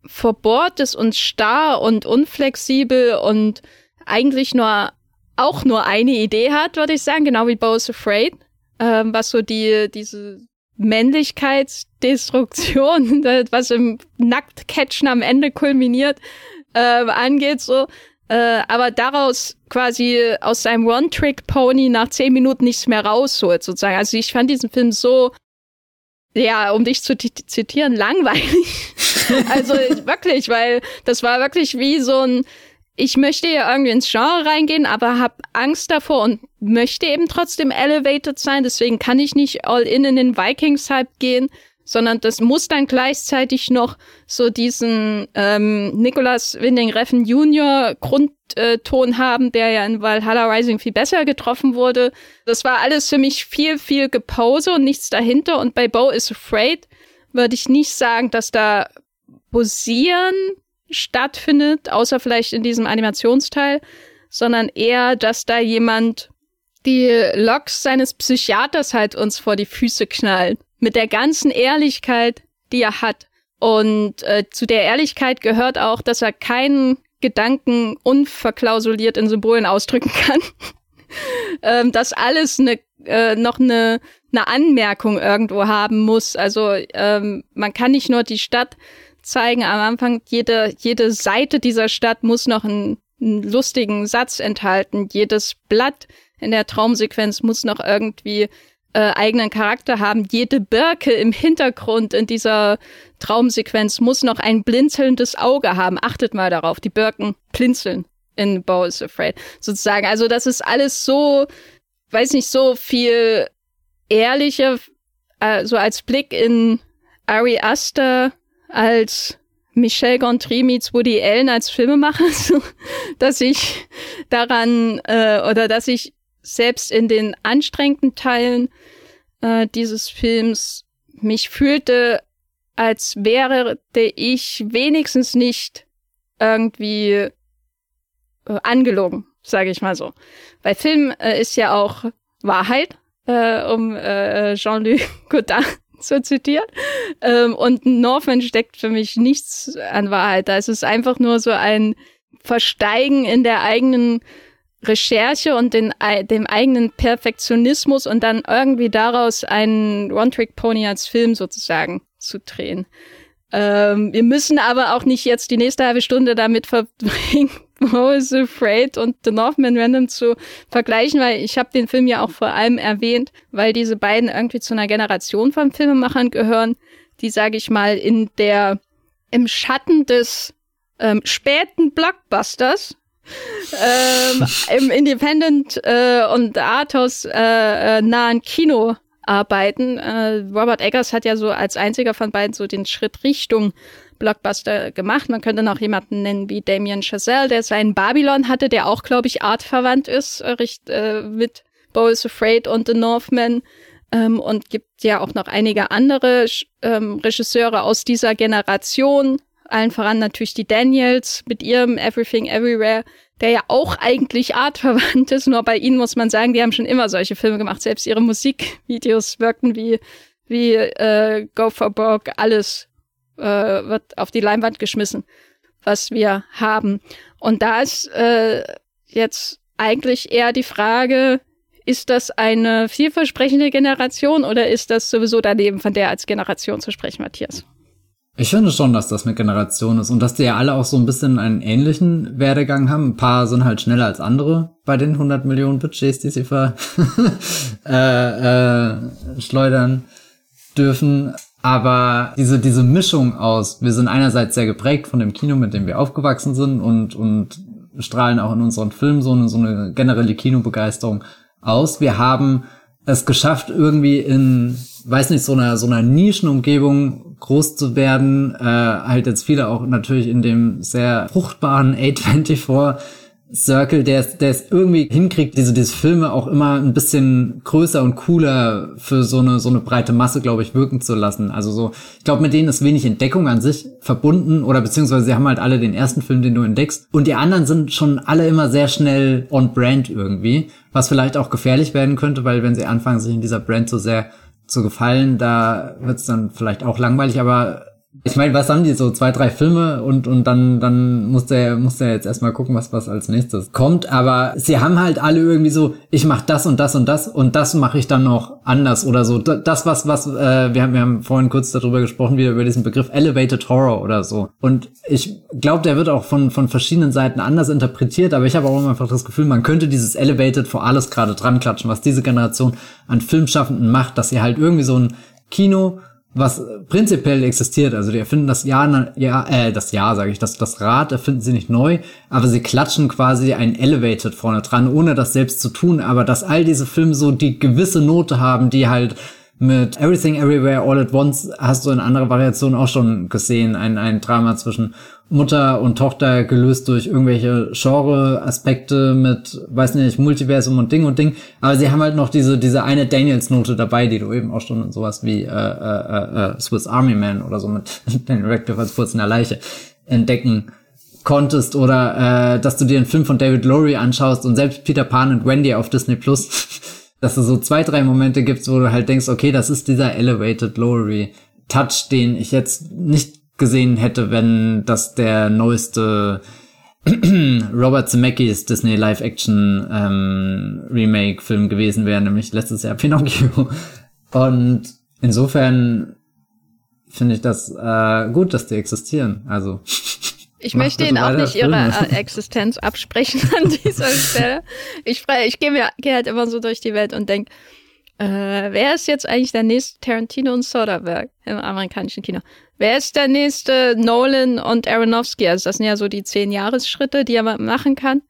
verbohrt ist und starr und unflexibel und eigentlich nur auch nur eine Idee hat, würde ich sagen, genau wie Bo's Afraid, ähm, was so die diese Männlichkeitsdestruktion, was im Nacktcatchen am Ende kulminiert, äh, angeht, so. Äh, aber daraus quasi aus seinem One-Trick-Pony nach zehn Minuten nichts mehr rausholt, sozusagen. Also ich fand diesen Film so, ja, um dich zu zitieren, langweilig. also wirklich, weil das war wirklich wie so ein, ich möchte ja irgendwie ins Genre reingehen, aber habe Angst davor und möchte eben trotzdem elevated sein. Deswegen kann ich nicht all in in den Vikings-Hype gehen, sondern das muss dann gleichzeitig noch so diesen ähm, Nicholas Winding Reffen Jr. Grundton haben, der ja in Valhalla Rising viel besser getroffen wurde. Das war alles für mich viel, viel Gepose und nichts dahinter. Und bei Bo is Afraid würde ich nicht sagen, dass da Posieren stattfindet, außer vielleicht in diesem Animationsteil, sondern eher, dass da jemand die Loks seines Psychiaters halt uns vor die Füße knallt. Mit der ganzen Ehrlichkeit, die er hat. Und äh, zu der Ehrlichkeit gehört auch, dass er keinen Gedanken unverklausuliert in Symbolen ausdrücken kann. ähm, dass alles ne, äh, noch eine ne Anmerkung irgendwo haben muss. Also ähm, man kann nicht nur die Stadt zeigen am Anfang, jede, jede Seite dieser Stadt muss noch einen, einen lustigen Satz enthalten. Jedes Blatt in der Traumsequenz muss noch irgendwie äh, eigenen Charakter haben. Jede Birke im Hintergrund in dieser Traumsequenz muss noch ein blinzelndes Auge haben. Achtet mal darauf, die Birken blinzeln in Bo is Afraid. Sozusagen. Also das ist alles so, weiß nicht, so viel ehrlicher, äh, so als Blick in Ari Aster als Michel Gondry meets Woody Allen als Filmemacher, so, dass ich daran äh, oder dass ich selbst in den anstrengenden Teilen äh, dieses Films mich fühlte, als wäre ich wenigstens nicht irgendwie äh, angelogen, sage ich mal so. Weil Film äh, ist ja auch Wahrheit, äh, um äh, Jean-Luc Godard zu zitieren. Ähm, und Northman steckt für mich nichts an Wahrheit. Da ist es einfach nur so ein Versteigen in der eigenen Recherche und den, dem eigenen Perfektionismus und dann irgendwie daraus einen One-Trick-Pony als Film sozusagen zu drehen. Ähm, wir müssen aber auch nicht jetzt die nächste halbe Stunde damit verbringen, Mo is Afraid und The Northman Random zu vergleichen, weil ich habe den Film ja auch vor allem erwähnt, weil diese beiden irgendwie zu einer Generation von Filmemachern gehören, die, sage ich mal, in der im Schatten des ähm, späten Blockbusters ähm, im Independent äh, und Arthouse äh, äh, nahen Kino arbeiten. Äh, Robert Eggers hat ja so als einziger von beiden so den Schritt Richtung Blockbuster gemacht. Man könnte noch jemanden nennen wie Damien Chazelle, der seinen Babylon hatte, der auch, glaube ich, artverwandt ist äh, äh, mit Bo is Afraid und The Northman. Ähm, und gibt ja auch noch einige andere ähm, Regisseure aus dieser Generation, allen voran natürlich die Daniels mit ihrem Everything Everywhere, der ja auch eigentlich artverwandt ist, nur bei ihnen muss man sagen, die haben schon immer solche Filme gemacht. Selbst ihre Musikvideos wirkten wie, wie äh, Go for Broke, alles äh, wird auf die Leinwand geschmissen, was wir haben. Und da ist äh, jetzt eigentlich eher die Frage, ist das eine vielversprechende Generation oder ist das sowieso daneben, von der als Generation zu sprechen, Matthias? Ich finde schon, dass das mit Generation ist und dass die ja alle auch so ein bisschen einen ähnlichen Werdegang haben. Ein paar sind halt schneller als andere bei den 100 Millionen Budgets, die sie ver äh, äh, schleudern dürfen. Aber diese, diese Mischung aus, wir sind einerseits sehr geprägt von dem Kino, mit dem wir aufgewachsen sind und, und strahlen auch in unseren Filmen so eine, so eine generelle Kinobegeisterung aus. Wir haben es geschafft, irgendwie in, weiß nicht, so einer, so einer Nischenumgebung groß zu werden. Äh, halt jetzt viele auch natürlich in dem sehr fruchtbaren A24 Circle, der es, der es irgendwie hinkriegt, diese, diese Filme auch immer ein bisschen größer und cooler für so eine, so eine breite Masse, glaube ich, wirken zu lassen. Also so, ich glaube, mit denen ist wenig Entdeckung an sich verbunden oder beziehungsweise sie haben halt alle den ersten Film, den du entdeckst. Und die anderen sind schon alle immer sehr schnell on brand irgendwie, was vielleicht auch gefährlich werden könnte, weil wenn sie anfangen, sich in dieser Brand so sehr zu gefallen, da wird es dann vielleicht auch langweilig, aber ich meine, was haben die so? Zwei, drei Filme und, und dann, dann muss der, muss der jetzt erstmal gucken, was, was als nächstes kommt. Aber sie haben halt alle irgendwie so, ich mach das und das und das und das mache ich dann noch anders oder so. Das, was, was, äh, wir haben, wir haben vorhin kurz darüber gesprochen, wieder über diesen Begriff Elevated Horror oder so. Und ich glaube, der wird auch von, von verschiedenen Seiten anders interpretiert, aber ich habe auch einfach das Gefühl, man könnte dieses Elevated vor alles gerade dran klatschen, was diese Generation an Filmschaffenden macht, dass sie halt irgendwie so ein Kino was prinzipiell existiert. Also die erfinden das Jahr, ja, äh, das Jahr sage ich, das, das Rad erfinden sie nicht neu, aber sie klatschen quasi ein Elevated vorne dran, ohne das selbst zu tun. Aber dass all diese Filme so die gewisse Note haben, die halt mit Everything Everywhere All at Once hast du in anderer Variation auch schon gesehen, ein, ein Drama zwischen Mutter und Tochter gelöst durch irgendwelche Genre-Aspekte mit, weiß nicht, Multiversum und Ding und Ding. Aber sie haben halt noch diese, diese eine Daniels-Note dabei, die du eben auch schon in sowas wie äh, äh, äh, Swiss Army Man oder so mit Daniel Radcliffe als Furz in der Leiche entdecken konntest oder äh, dass du dir einen Film von David Lowry anschaust und selbst Peter Pan und Wendy auf Disney Plus, dass es so zwei, drei Momente gibt, wo du halt denkst, okay, das ist dieser Elevated Lowry Touch, den ich jetzt nicht gesehen hätte, wenn das der neueste Robert Zemeckis Disney Live-Action ähm, Remake-Film gewesen wäre, nämlich letztes Jahr Pinocchio. Und insofern finde ich das äh, gut, dass die existieren. Also ich möchte Ihnen auch nicht Ihre äh, Existenz absprechen an dieser Stelle. Ich, ich gehe geh halt immer so durch die Welt und denke, äh, wer ist jetzt eigentlich der nächste Tarantino und Soderbergh im amerikanischen Kino? Wer ist der nächste Nolan und Aronofsky? Also das sind ja so die zehn Jahresschritte, die er machen kann.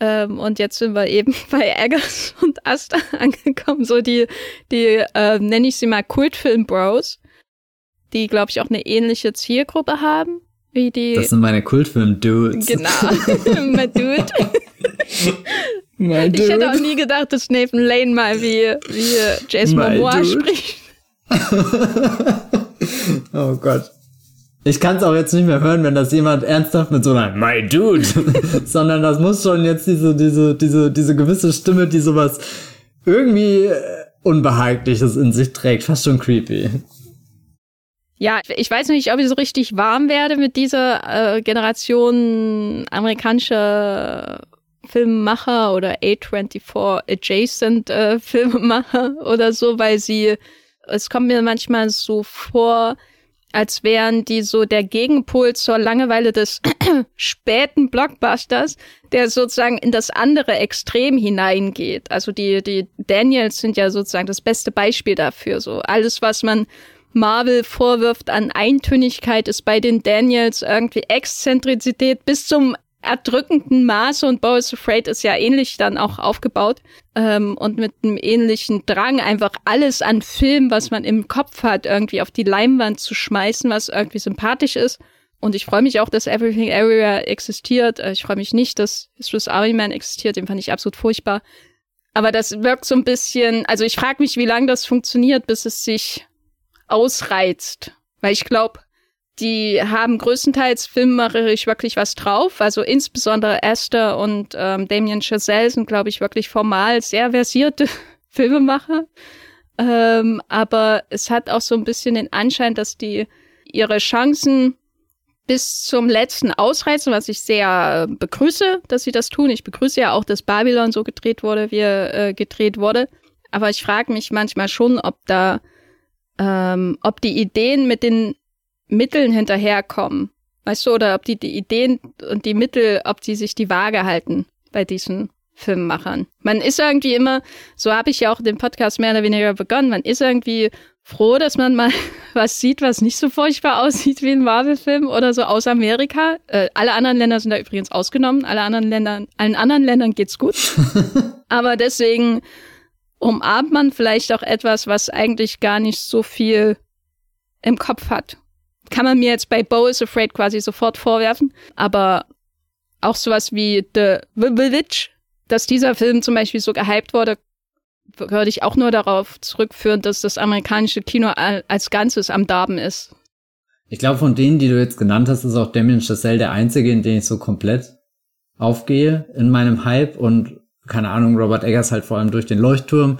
Ähm, und jetzt sind wir eben bei Eggers und Asta angekommen, so die, die äh, nenne ich sie mal Kultfilm-Bros, die, glaube ich, auch eine ähnliche Zielgruppe haben. Wie die das sind meine Kultfilm-Dudes. Genau, mein Dude. Ich hätte auch nie gedacht, dass Nathan Lane mal wie, wie Jason Momoa spricht. oh Gott. Ich kann es auch jetzt nicht mehr hören, wenn das jemand ernsthaft mit so einer My Dude, sondern das muss schon jetzt diese, diese, diese, diese gewisse Stimme, die sowas irgendwie Unbehagliches in sich trägt, fast schon creepy. Ja, ich weiß nicht, ob ich so richtig warm werde mit dieser äh, Generation amerikanischer Filmemacher oder A24 adjacent äh, Filmemacher oder so, weil sie, es kommt mir manchmal so vor, als wären die so der Gegenpol zur Langeweile des späten Blockbusters, der sozusagen in das andere Extrem hineingeht. Also die, die Daniels sind ja sozusagen das beste Beispiel dafür. So alles, was man Marvel vorwirft an Eintönigkeit, ist bei den Daniels irgendwie Exzentrizität bis zum erdrückenden Maße und Boris Afraid ist ja ähnlich dann auch aufgebaut ähm, und mit einem ähnlichen Drang einfach alles an Film, was man im Kopf hat, irgendwie auf die Leinwand zu schmeißen, was irgendwie sympathisch ist. Und ich freue mich auch, dass Everything Everywhere existiert. Äh, ich freue mich nicht, dass Swiss Army Man existiert. Den fand ich absolut furchtbar. Aber das wirkt so ein bisschen, also ich frage mich, wie lange das funktioniert, bis es sich ausreizt. Weil ich glaube, die haben größtenteils filmerisch wirklich was drauf. Also insbesondere Esther und ähm, Damien Chazelle sind, glaube ich, wirklich formal sehr versierte Filmemacher. Ähm, aber es hat auch so ein bisschen den Anschein, dass die ihre Chancen bis zum letzten ausreizen, was ich sehr äh, begrüße, dass sie das tun. Ich begrüße ja auch, dass Babylon so gedreht wurde, wie er äh, gedreht wurde. Aber ich frage mich manchmal schon, ob da, ähm, ob die Ideen mit den Mitteln hinterherkommen. Weißt du, oder ob die, die Ideen und die Mittel, ob die sich die Waage halten bei diesen Filmemachern. Man ist irgendwie immer, so habe ich ja auch den Podcast mehr oder weniger begonnen, man ist irgendwie froh, dass man mal was sieht, was nicht so furchtbar aussieht wie ein Marvel-Film oder so aus Amerika. Äh, alle anderen Länder sind da übrigens ausgenommen. Alle anderen Ländern, allen anderen Ländern geht's gut. Aber deswegen umarmt man vielleicht auch etwas, was eigentlich gar nicht so viel im Kopf hat. Kann man mir jetzt bei Bo is Afraid quasi sofort vorwerfen. Aber auch sowas wie The Village, dass dieser Film zum Beispiel so gehypt wurde, würde ich auch nur darauf zurückführen, dass das amerikanische Kino als Ganzes am Darben ist. Ich glaube, von denen, die du jetzt genannt hast, ist auch Damien Chazelle der einzige, in den ich so komplett aufgehe in meinem Hype und keine Ahnung, Robert Eggers halt vor allem durch den Leuchtturm,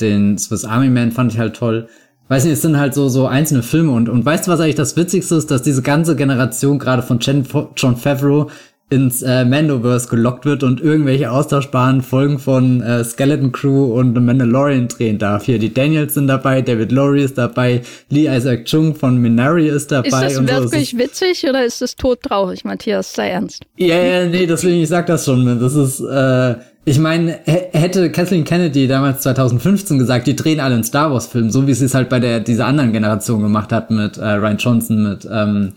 den Swiss Army Man fand ich halt toll. Weiß nicht, es sind halt so, so einzelne Filme und, und weißt du, was eigentlich das Witzigste ist, dass diese ganze Generation gerade von John Favreau ins äh, Mandoverse gelockt wird und irgendwelche austauschbaren Folgen von äh, Skeleton Crew und The Mandalorian drehen darf. Hier, die Daniels sind dabei, David Lowry ist dabei, Lee Isaac Chung von Minari ist dabei. Ist das und wirklich so. witzig oder ist das todtraurig, Matthias? Sei ernst. Ja, ja, nee, deswegen, ich sag das schon. Das ist, äh, ich meine, hätte Kathleen Kennedy damals 2015 gesagt, die drehen alle einen Star Wars Film, so wie sie es halt bei der dieser anderen Generation gemacht hat mit äh, Ryan Johnson, mit ähm,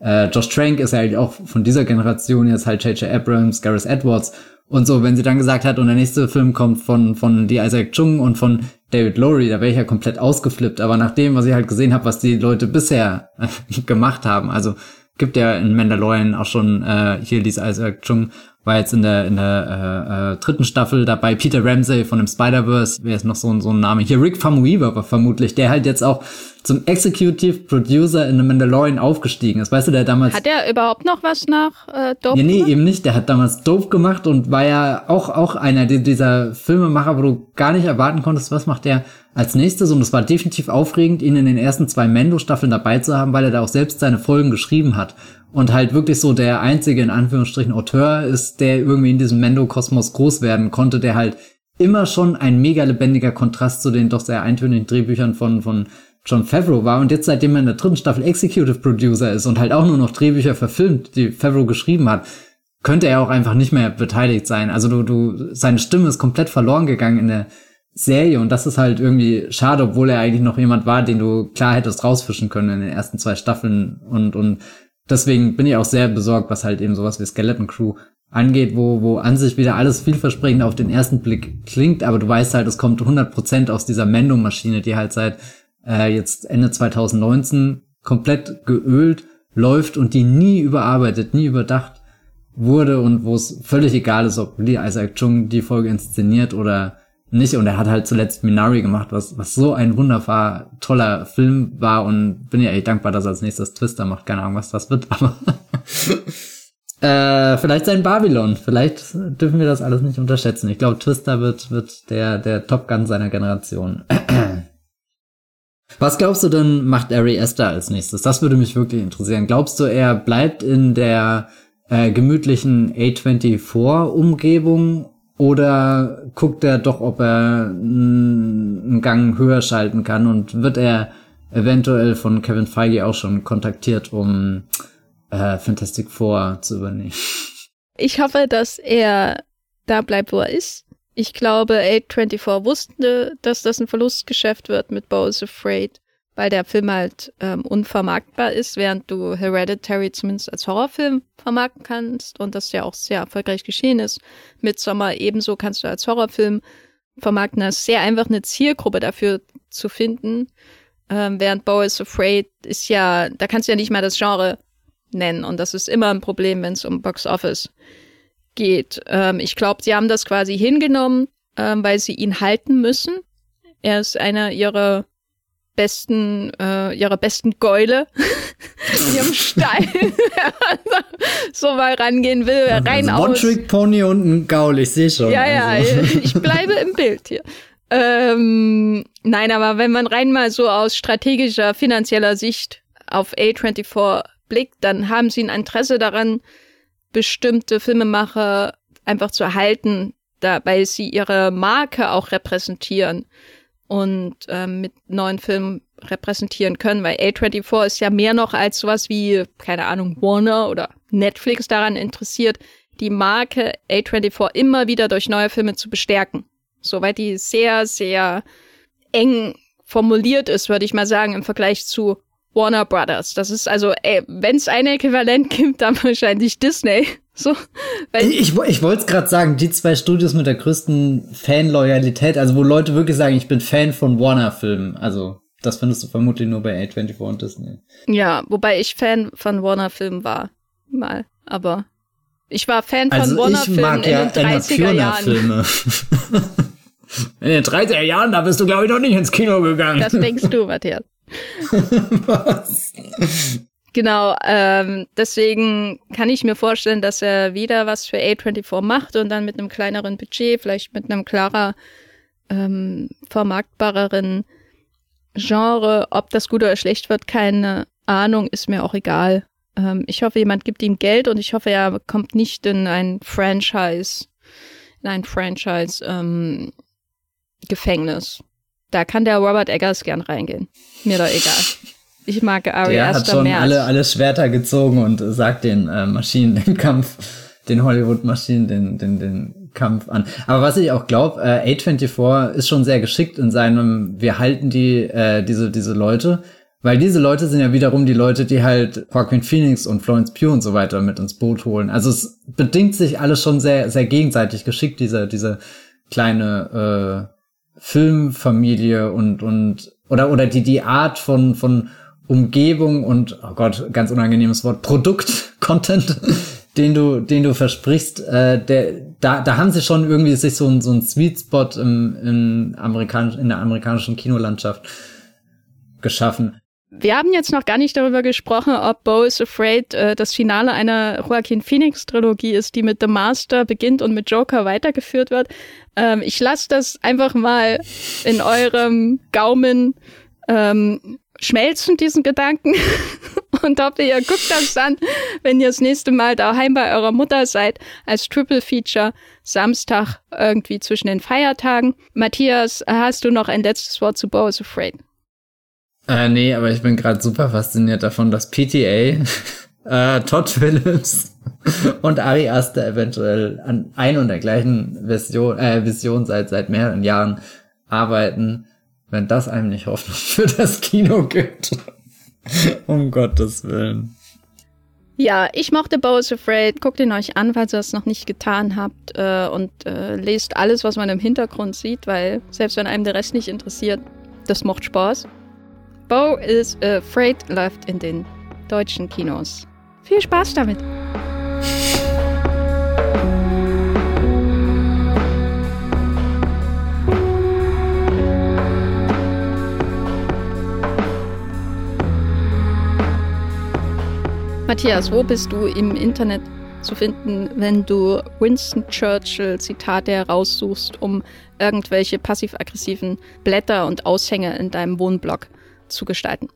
äh, Josh Trank ist ja eigentlich auch von dieser Generation, jetzt halt J.J. Abrams, Gareth Edwards und so, wenn sie dann gesagt hat, und der nächste Film kommt von, von die Isaac Chung und von David Lowry, da wäre ich ja komplett ausgeflippt. Aber nach dem, was ich halt gesehen habe, was die Leute bisher gemacht haben, also gibt ja in Mandalorian auch schon äh, hier diese Isaac Chung war jetzt in der in der äh, äh, dritten Staffel dabei Peter Ramsey von dem Spider-Verse, wer ist noch so, so ein Name? Hier Rick Famuyiwa war vermutlich, der halt jetzt auch zum Executive Producer in The Mandalorian aufgestiegen ist. Weißt du, der damals Hat er überhaupt noch was nach äh, Dope? Nee, gemacht? eben nicht. Der hat damals Dope gemacht und war ja auch auch einer dieser Filmemacher, wo du gar nicht erwarten konntest, was macht der als nächstes und es war definitiv aufregend, ihn in den ersten zwei Mando-Staffeln dabei zu haben, weil er da auch selbst seine Folgen geschrieben hat und halt wirklich so der einzige, in Anführungsstrichen, Auteur ist, der irgendwie in diesem Mendo-Kosmos groß werden konnte, der halt immer schon ein mega lebendiger Kontrast zu den doch sehr eintönigen Drehbüchern von, von John Favreau war und jetzt seitdem er in der dritten Staffel Executive Producer ist und halt auch nur noch Drehbücher verfilmt, die Favreau geschrieben hat, könnte er auch einfach nicht mehr beteiligt sein. Also du, du, seine Stimme ist komplett verloren gegangen in der Serie und das ist halt irgendwie schade, obwohl er eigentlich noch jemand war, den du klar hättest rausfischen können in den ersten zwei Staffeln und, und deswegen bin ich auch sehr besorgt, was halt eben sowas wie Skeleton Crew angeht, wo, wo an sich wieder alles vielversprechend auf den ersten Blick klingt, aber du weißt halt, es kommt 100% aus dieser Mendo-Maschine, die halt seit äh, jetzt Ende 2019 komplett geölt läuft und die nie überarbeitet, nie überdacht wurde und wo es völlig egal ist, ob Lee Isaac Chung die Folge inszeniert oder nicht. Und er hat halt zuletzt Minari gemacht, was, was so ein wunderbar toller Film war und bin ja echt dankbar, dass er als nächstes Twister macht. Keine Ahnung, was das wird, aber äh, vielleicht sein Babylon. Vielleicht dürfen wir das alles nicht unterschätzen. Ich glaube, Twister wird, wird der, der Top Gun seiner Generation. Was glaubst du denn, macht Ari Esther als nächstes? Das würde mich wirklich interessieren. Glaubst du, er bleibt in der äh, gemütlichen A24-Umgebung oder guckt er doch, ob er einen Gang höher schalten kann und wird er eventuell von Kevin Feige auch schon kontaktiert, um äh, Fantastic Four zu übernehmen? Ich hoffe, dass er da bleibt, wo er ist. Ich glaube, A24 wusste, dass das ein Verlustgeschäft wird mit Bo is Afraid weil der Film halt ähm, unvermarktbar ist, während du Hereditary zumindest als Horrorfilm vermarkten kannst und das ja auch sehr erfolgreich geschehen ist. Midsommar ebenso kannst du als Horrorfilm vermarkten. Das ist sehr einfach eine Zielgruppe dafür zu finden. Ähm, während Bo is Afraid ist ja, da kannst du ja nicht mal das Genre nennen und das ist immer ein Problem, wenn es um Box Office geht. Ähm, ich glaube, sie haben das quasi hingenommen, ähm, weil sie ihn halten müssen. Er ist einer ihrer besten, äh, ihrer besten Gäule in ihrem Stall so mal rangehen will, ja, rein also aus. One-Trick-Pony und ein Gaul, ich sehe schon. Ja, also. ja, ich bleibe im Bild hier. Ähm, nein, aber wenn man rein mal so aus strategischer, finanzieller Sicht auf A24 blickt, dann haben sie ein Interesse daran, bestimmte Filmemacher einfach zu erhalten, da, weil sie ihre Marke auch repräsentieren und ähm, mit neuen Filmen repräsentieren können, weil A24 ist ja mehr noch als sowas wie, keine Ahnung, Warner oder Netflix daran interessiert, die Marke A24 immer wieder durch neue Filme zu bestärken. Soweit die sehr, sehr eng formuliert ist, würde ich mal sagen, im Vergleich zu Warner Brothers. Das ist also, wenn es ein Äquivalent gibt, dann wahrscheinlich Disney. So, ich ich wollte es gerade sagen, die zwei Studios mit der größten Fanloyalität, also wo Leute wirklich sagen, ich bin Fan von Warner-Filmen. Also das findest du vermutlich nur bei A24 und Disney. Ja, wobei ich Fan von Warner-Filmen war. Mal. Aber ich war Fan von also Warner-Filmen ja in den 30er Jahren. In den 30er Jahren, da bist du, glaube ich, noch nicht ins Kino gegangen. Das denkst du, Matthias. Was? Genau, ähm, deswegen kann ich mir vorstellen, dass er wieder was für A24 macht und dann mit einem kleineren Budget, vielleicht mit einem klarer ähm, vermarktbareren Genre. Ob das gut oder schlecht wird, keine Ahnung, ist mir auch egal. Ähm, ich hoffe, jemand gibt ihm Geld und ich hoffe, er kommt nicht in ein Franchise, in ein Franchise ähm, Gefängnis. Da kann der Robert Eggers gern reingehen. Mir doch egal. Ich mag Ari Der hat schon alle, alle Schwerter gezogen und sagt den äh, Maschinen den Kampf, den Hollywood-Maschinen den, den, den Kampf an. Aber was ich auch glaube, äh, A24 ist schon sehr geschickt in seinem, wir halten die, äh, diese, diese Leute, weil diese Leute sind ja wiederum die Leute, die halt Joaquin Phoenix und Florence Pugh und so weiter mit ins Boot holen. Also es bedingt sich alles schon sehr, sehr gegenseitig geschickt, diese, diese kleine äh, Filmfamilie und, und oder, oder die, die Art von, von Umgebung und, oh Gott, ganz unangenehmes Wort, Produkt, Content, den du, den du versprichst, äh, der, da, da haben sie schon irgendwie sich so ein, so ein Sweet Spot im, im amerikanisch, in der amerikanischen Kinolandschaft geschaffen. Wir haben jetzt noch gar nicht darüber gesprochen, ob Bo is Afraid äh, das Finale einer Joaquin Phoenix Trilogie ist, die mit The Master beginnt und mit Joker weitergeführt wird. Ähm, ich lasse das einfach mal in eurem Gaumen ähm, schmelzen, diesen Gedanken. und hoffe, ihr guckt das dann, wenn ihr das nächste Mal daheim bei eurer Mutter seid, als Triple Feature Samstag irgendwie zwischen den Feiertagen. Matthias, hast du noch ein letztes Wort zu Bo is Afraid? Äh, nee, aber ich bin gerade super fasziniert davon, dass PTA, äh, Todd Phillips und Ari Aster eventuell an ein und der gleichen Vision, äh, Vision seit, seit mehreren Jahren arbeiten wenn das einem nicht Hoffnung für das Kino gibt. um Gottes Willen. Ja, ich mochte Bo is Afraid. Guckt ihn euch an, falls ihr das noch nicht getan habt. Äh, und äh, lest alles, was man im Hintergrund sieht, weil selbst wenn einem der Rest nicht interessiert, das macht Spaß. Bo is Afraid läuft in den deutschen Kinos. Viel Spaß damit! Matthias, wo bist du im Internet zu finden, wenn du Winston Churchill Zitate heraussuchst, um irgendwelche passiv-aggressiven Blätter und Aushänge in deinem Wohnblock zu gestalten?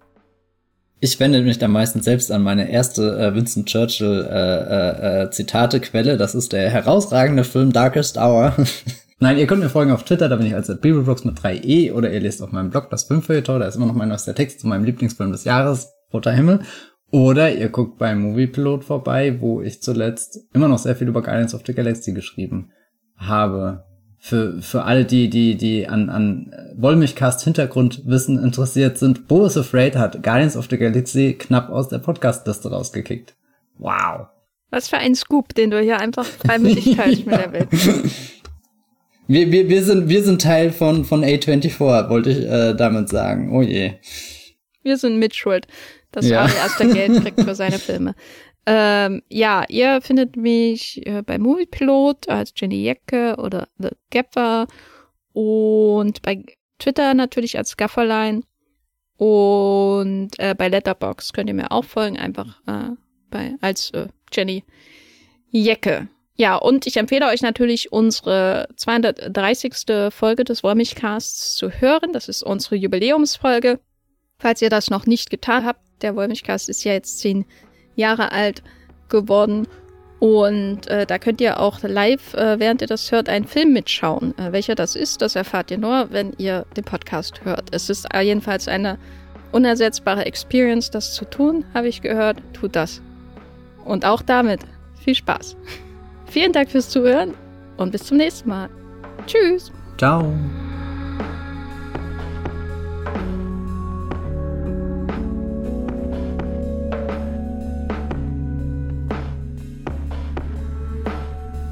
Ich wende mich da meistens selbst an meine erste äh, Winston Churchill äh, äh, äh Zitatequelle. Das ist der herausragende Film Darkest Hour. Nein, ihr könnt mir folgen auf Twitter, da bin ich als Bibelbrooks mit 3e oder ihr lest auf meinem Blog das Filmfeuilleton, da ist immer noch mein neuester Text zu meinem Lieblingsfilm des Jahres, Roter Himmel. Oder ihr guckt beim Moviepilot vorbei, wo ich zuletzt immer noch sehr viel über Guardians of the Galaxy geschrieben habe. Für, für alle, die, die, die an, an Wollmilchcast Hintergrundwissen interessiert sind, Bo is Afraid hat Guardians of the Galaxy knapp aus der Podcastliste rausgekickt. Wow. Was für ein Scoop, den du hier einfach freimütig mit der Welt. Wir, wir, wir, sind, wir sind Teil von, von A24, wollte ich äh, damit sagen. Oh je. Wir sind mitschuld dass ja. Ari Aster Geld kriegt für seine Filme. Ähm, ja, ihr findet mich äh, bei Moviepilot als Jenny Jecke oder The Gaffer und bei Twitter natürlich als Gafferlein und äh, bei Letterbox könnt ihr mir auch folgen, einfach äh, bei als äh, Jenny Jecke. Ja, und ich empfehle euch natürlich unsere 230. Folge des Wollmilchcasts zu hören. Das ist unsere Jubiläumsfolge. Falls ihr das noch nicht getan habt, der Wollmilchcast ist ja jetzt zehn Jahre alt geworden. Und äh, da könnt ihr auch live, äh, während ihr das hört, einen Film mitschauen. Äh, welcher das ist, das erfahrt ihr nur, wenn ihr den Podcast hört. Es ist jedenfalls eine unersetzbare Experience, das zu tun, habe ich gehört. Tut das. Und auch damit viel Spaß. Vielen Dank fürs Zuhören und bis zum nächsten Mal. Tschüss. Ciao.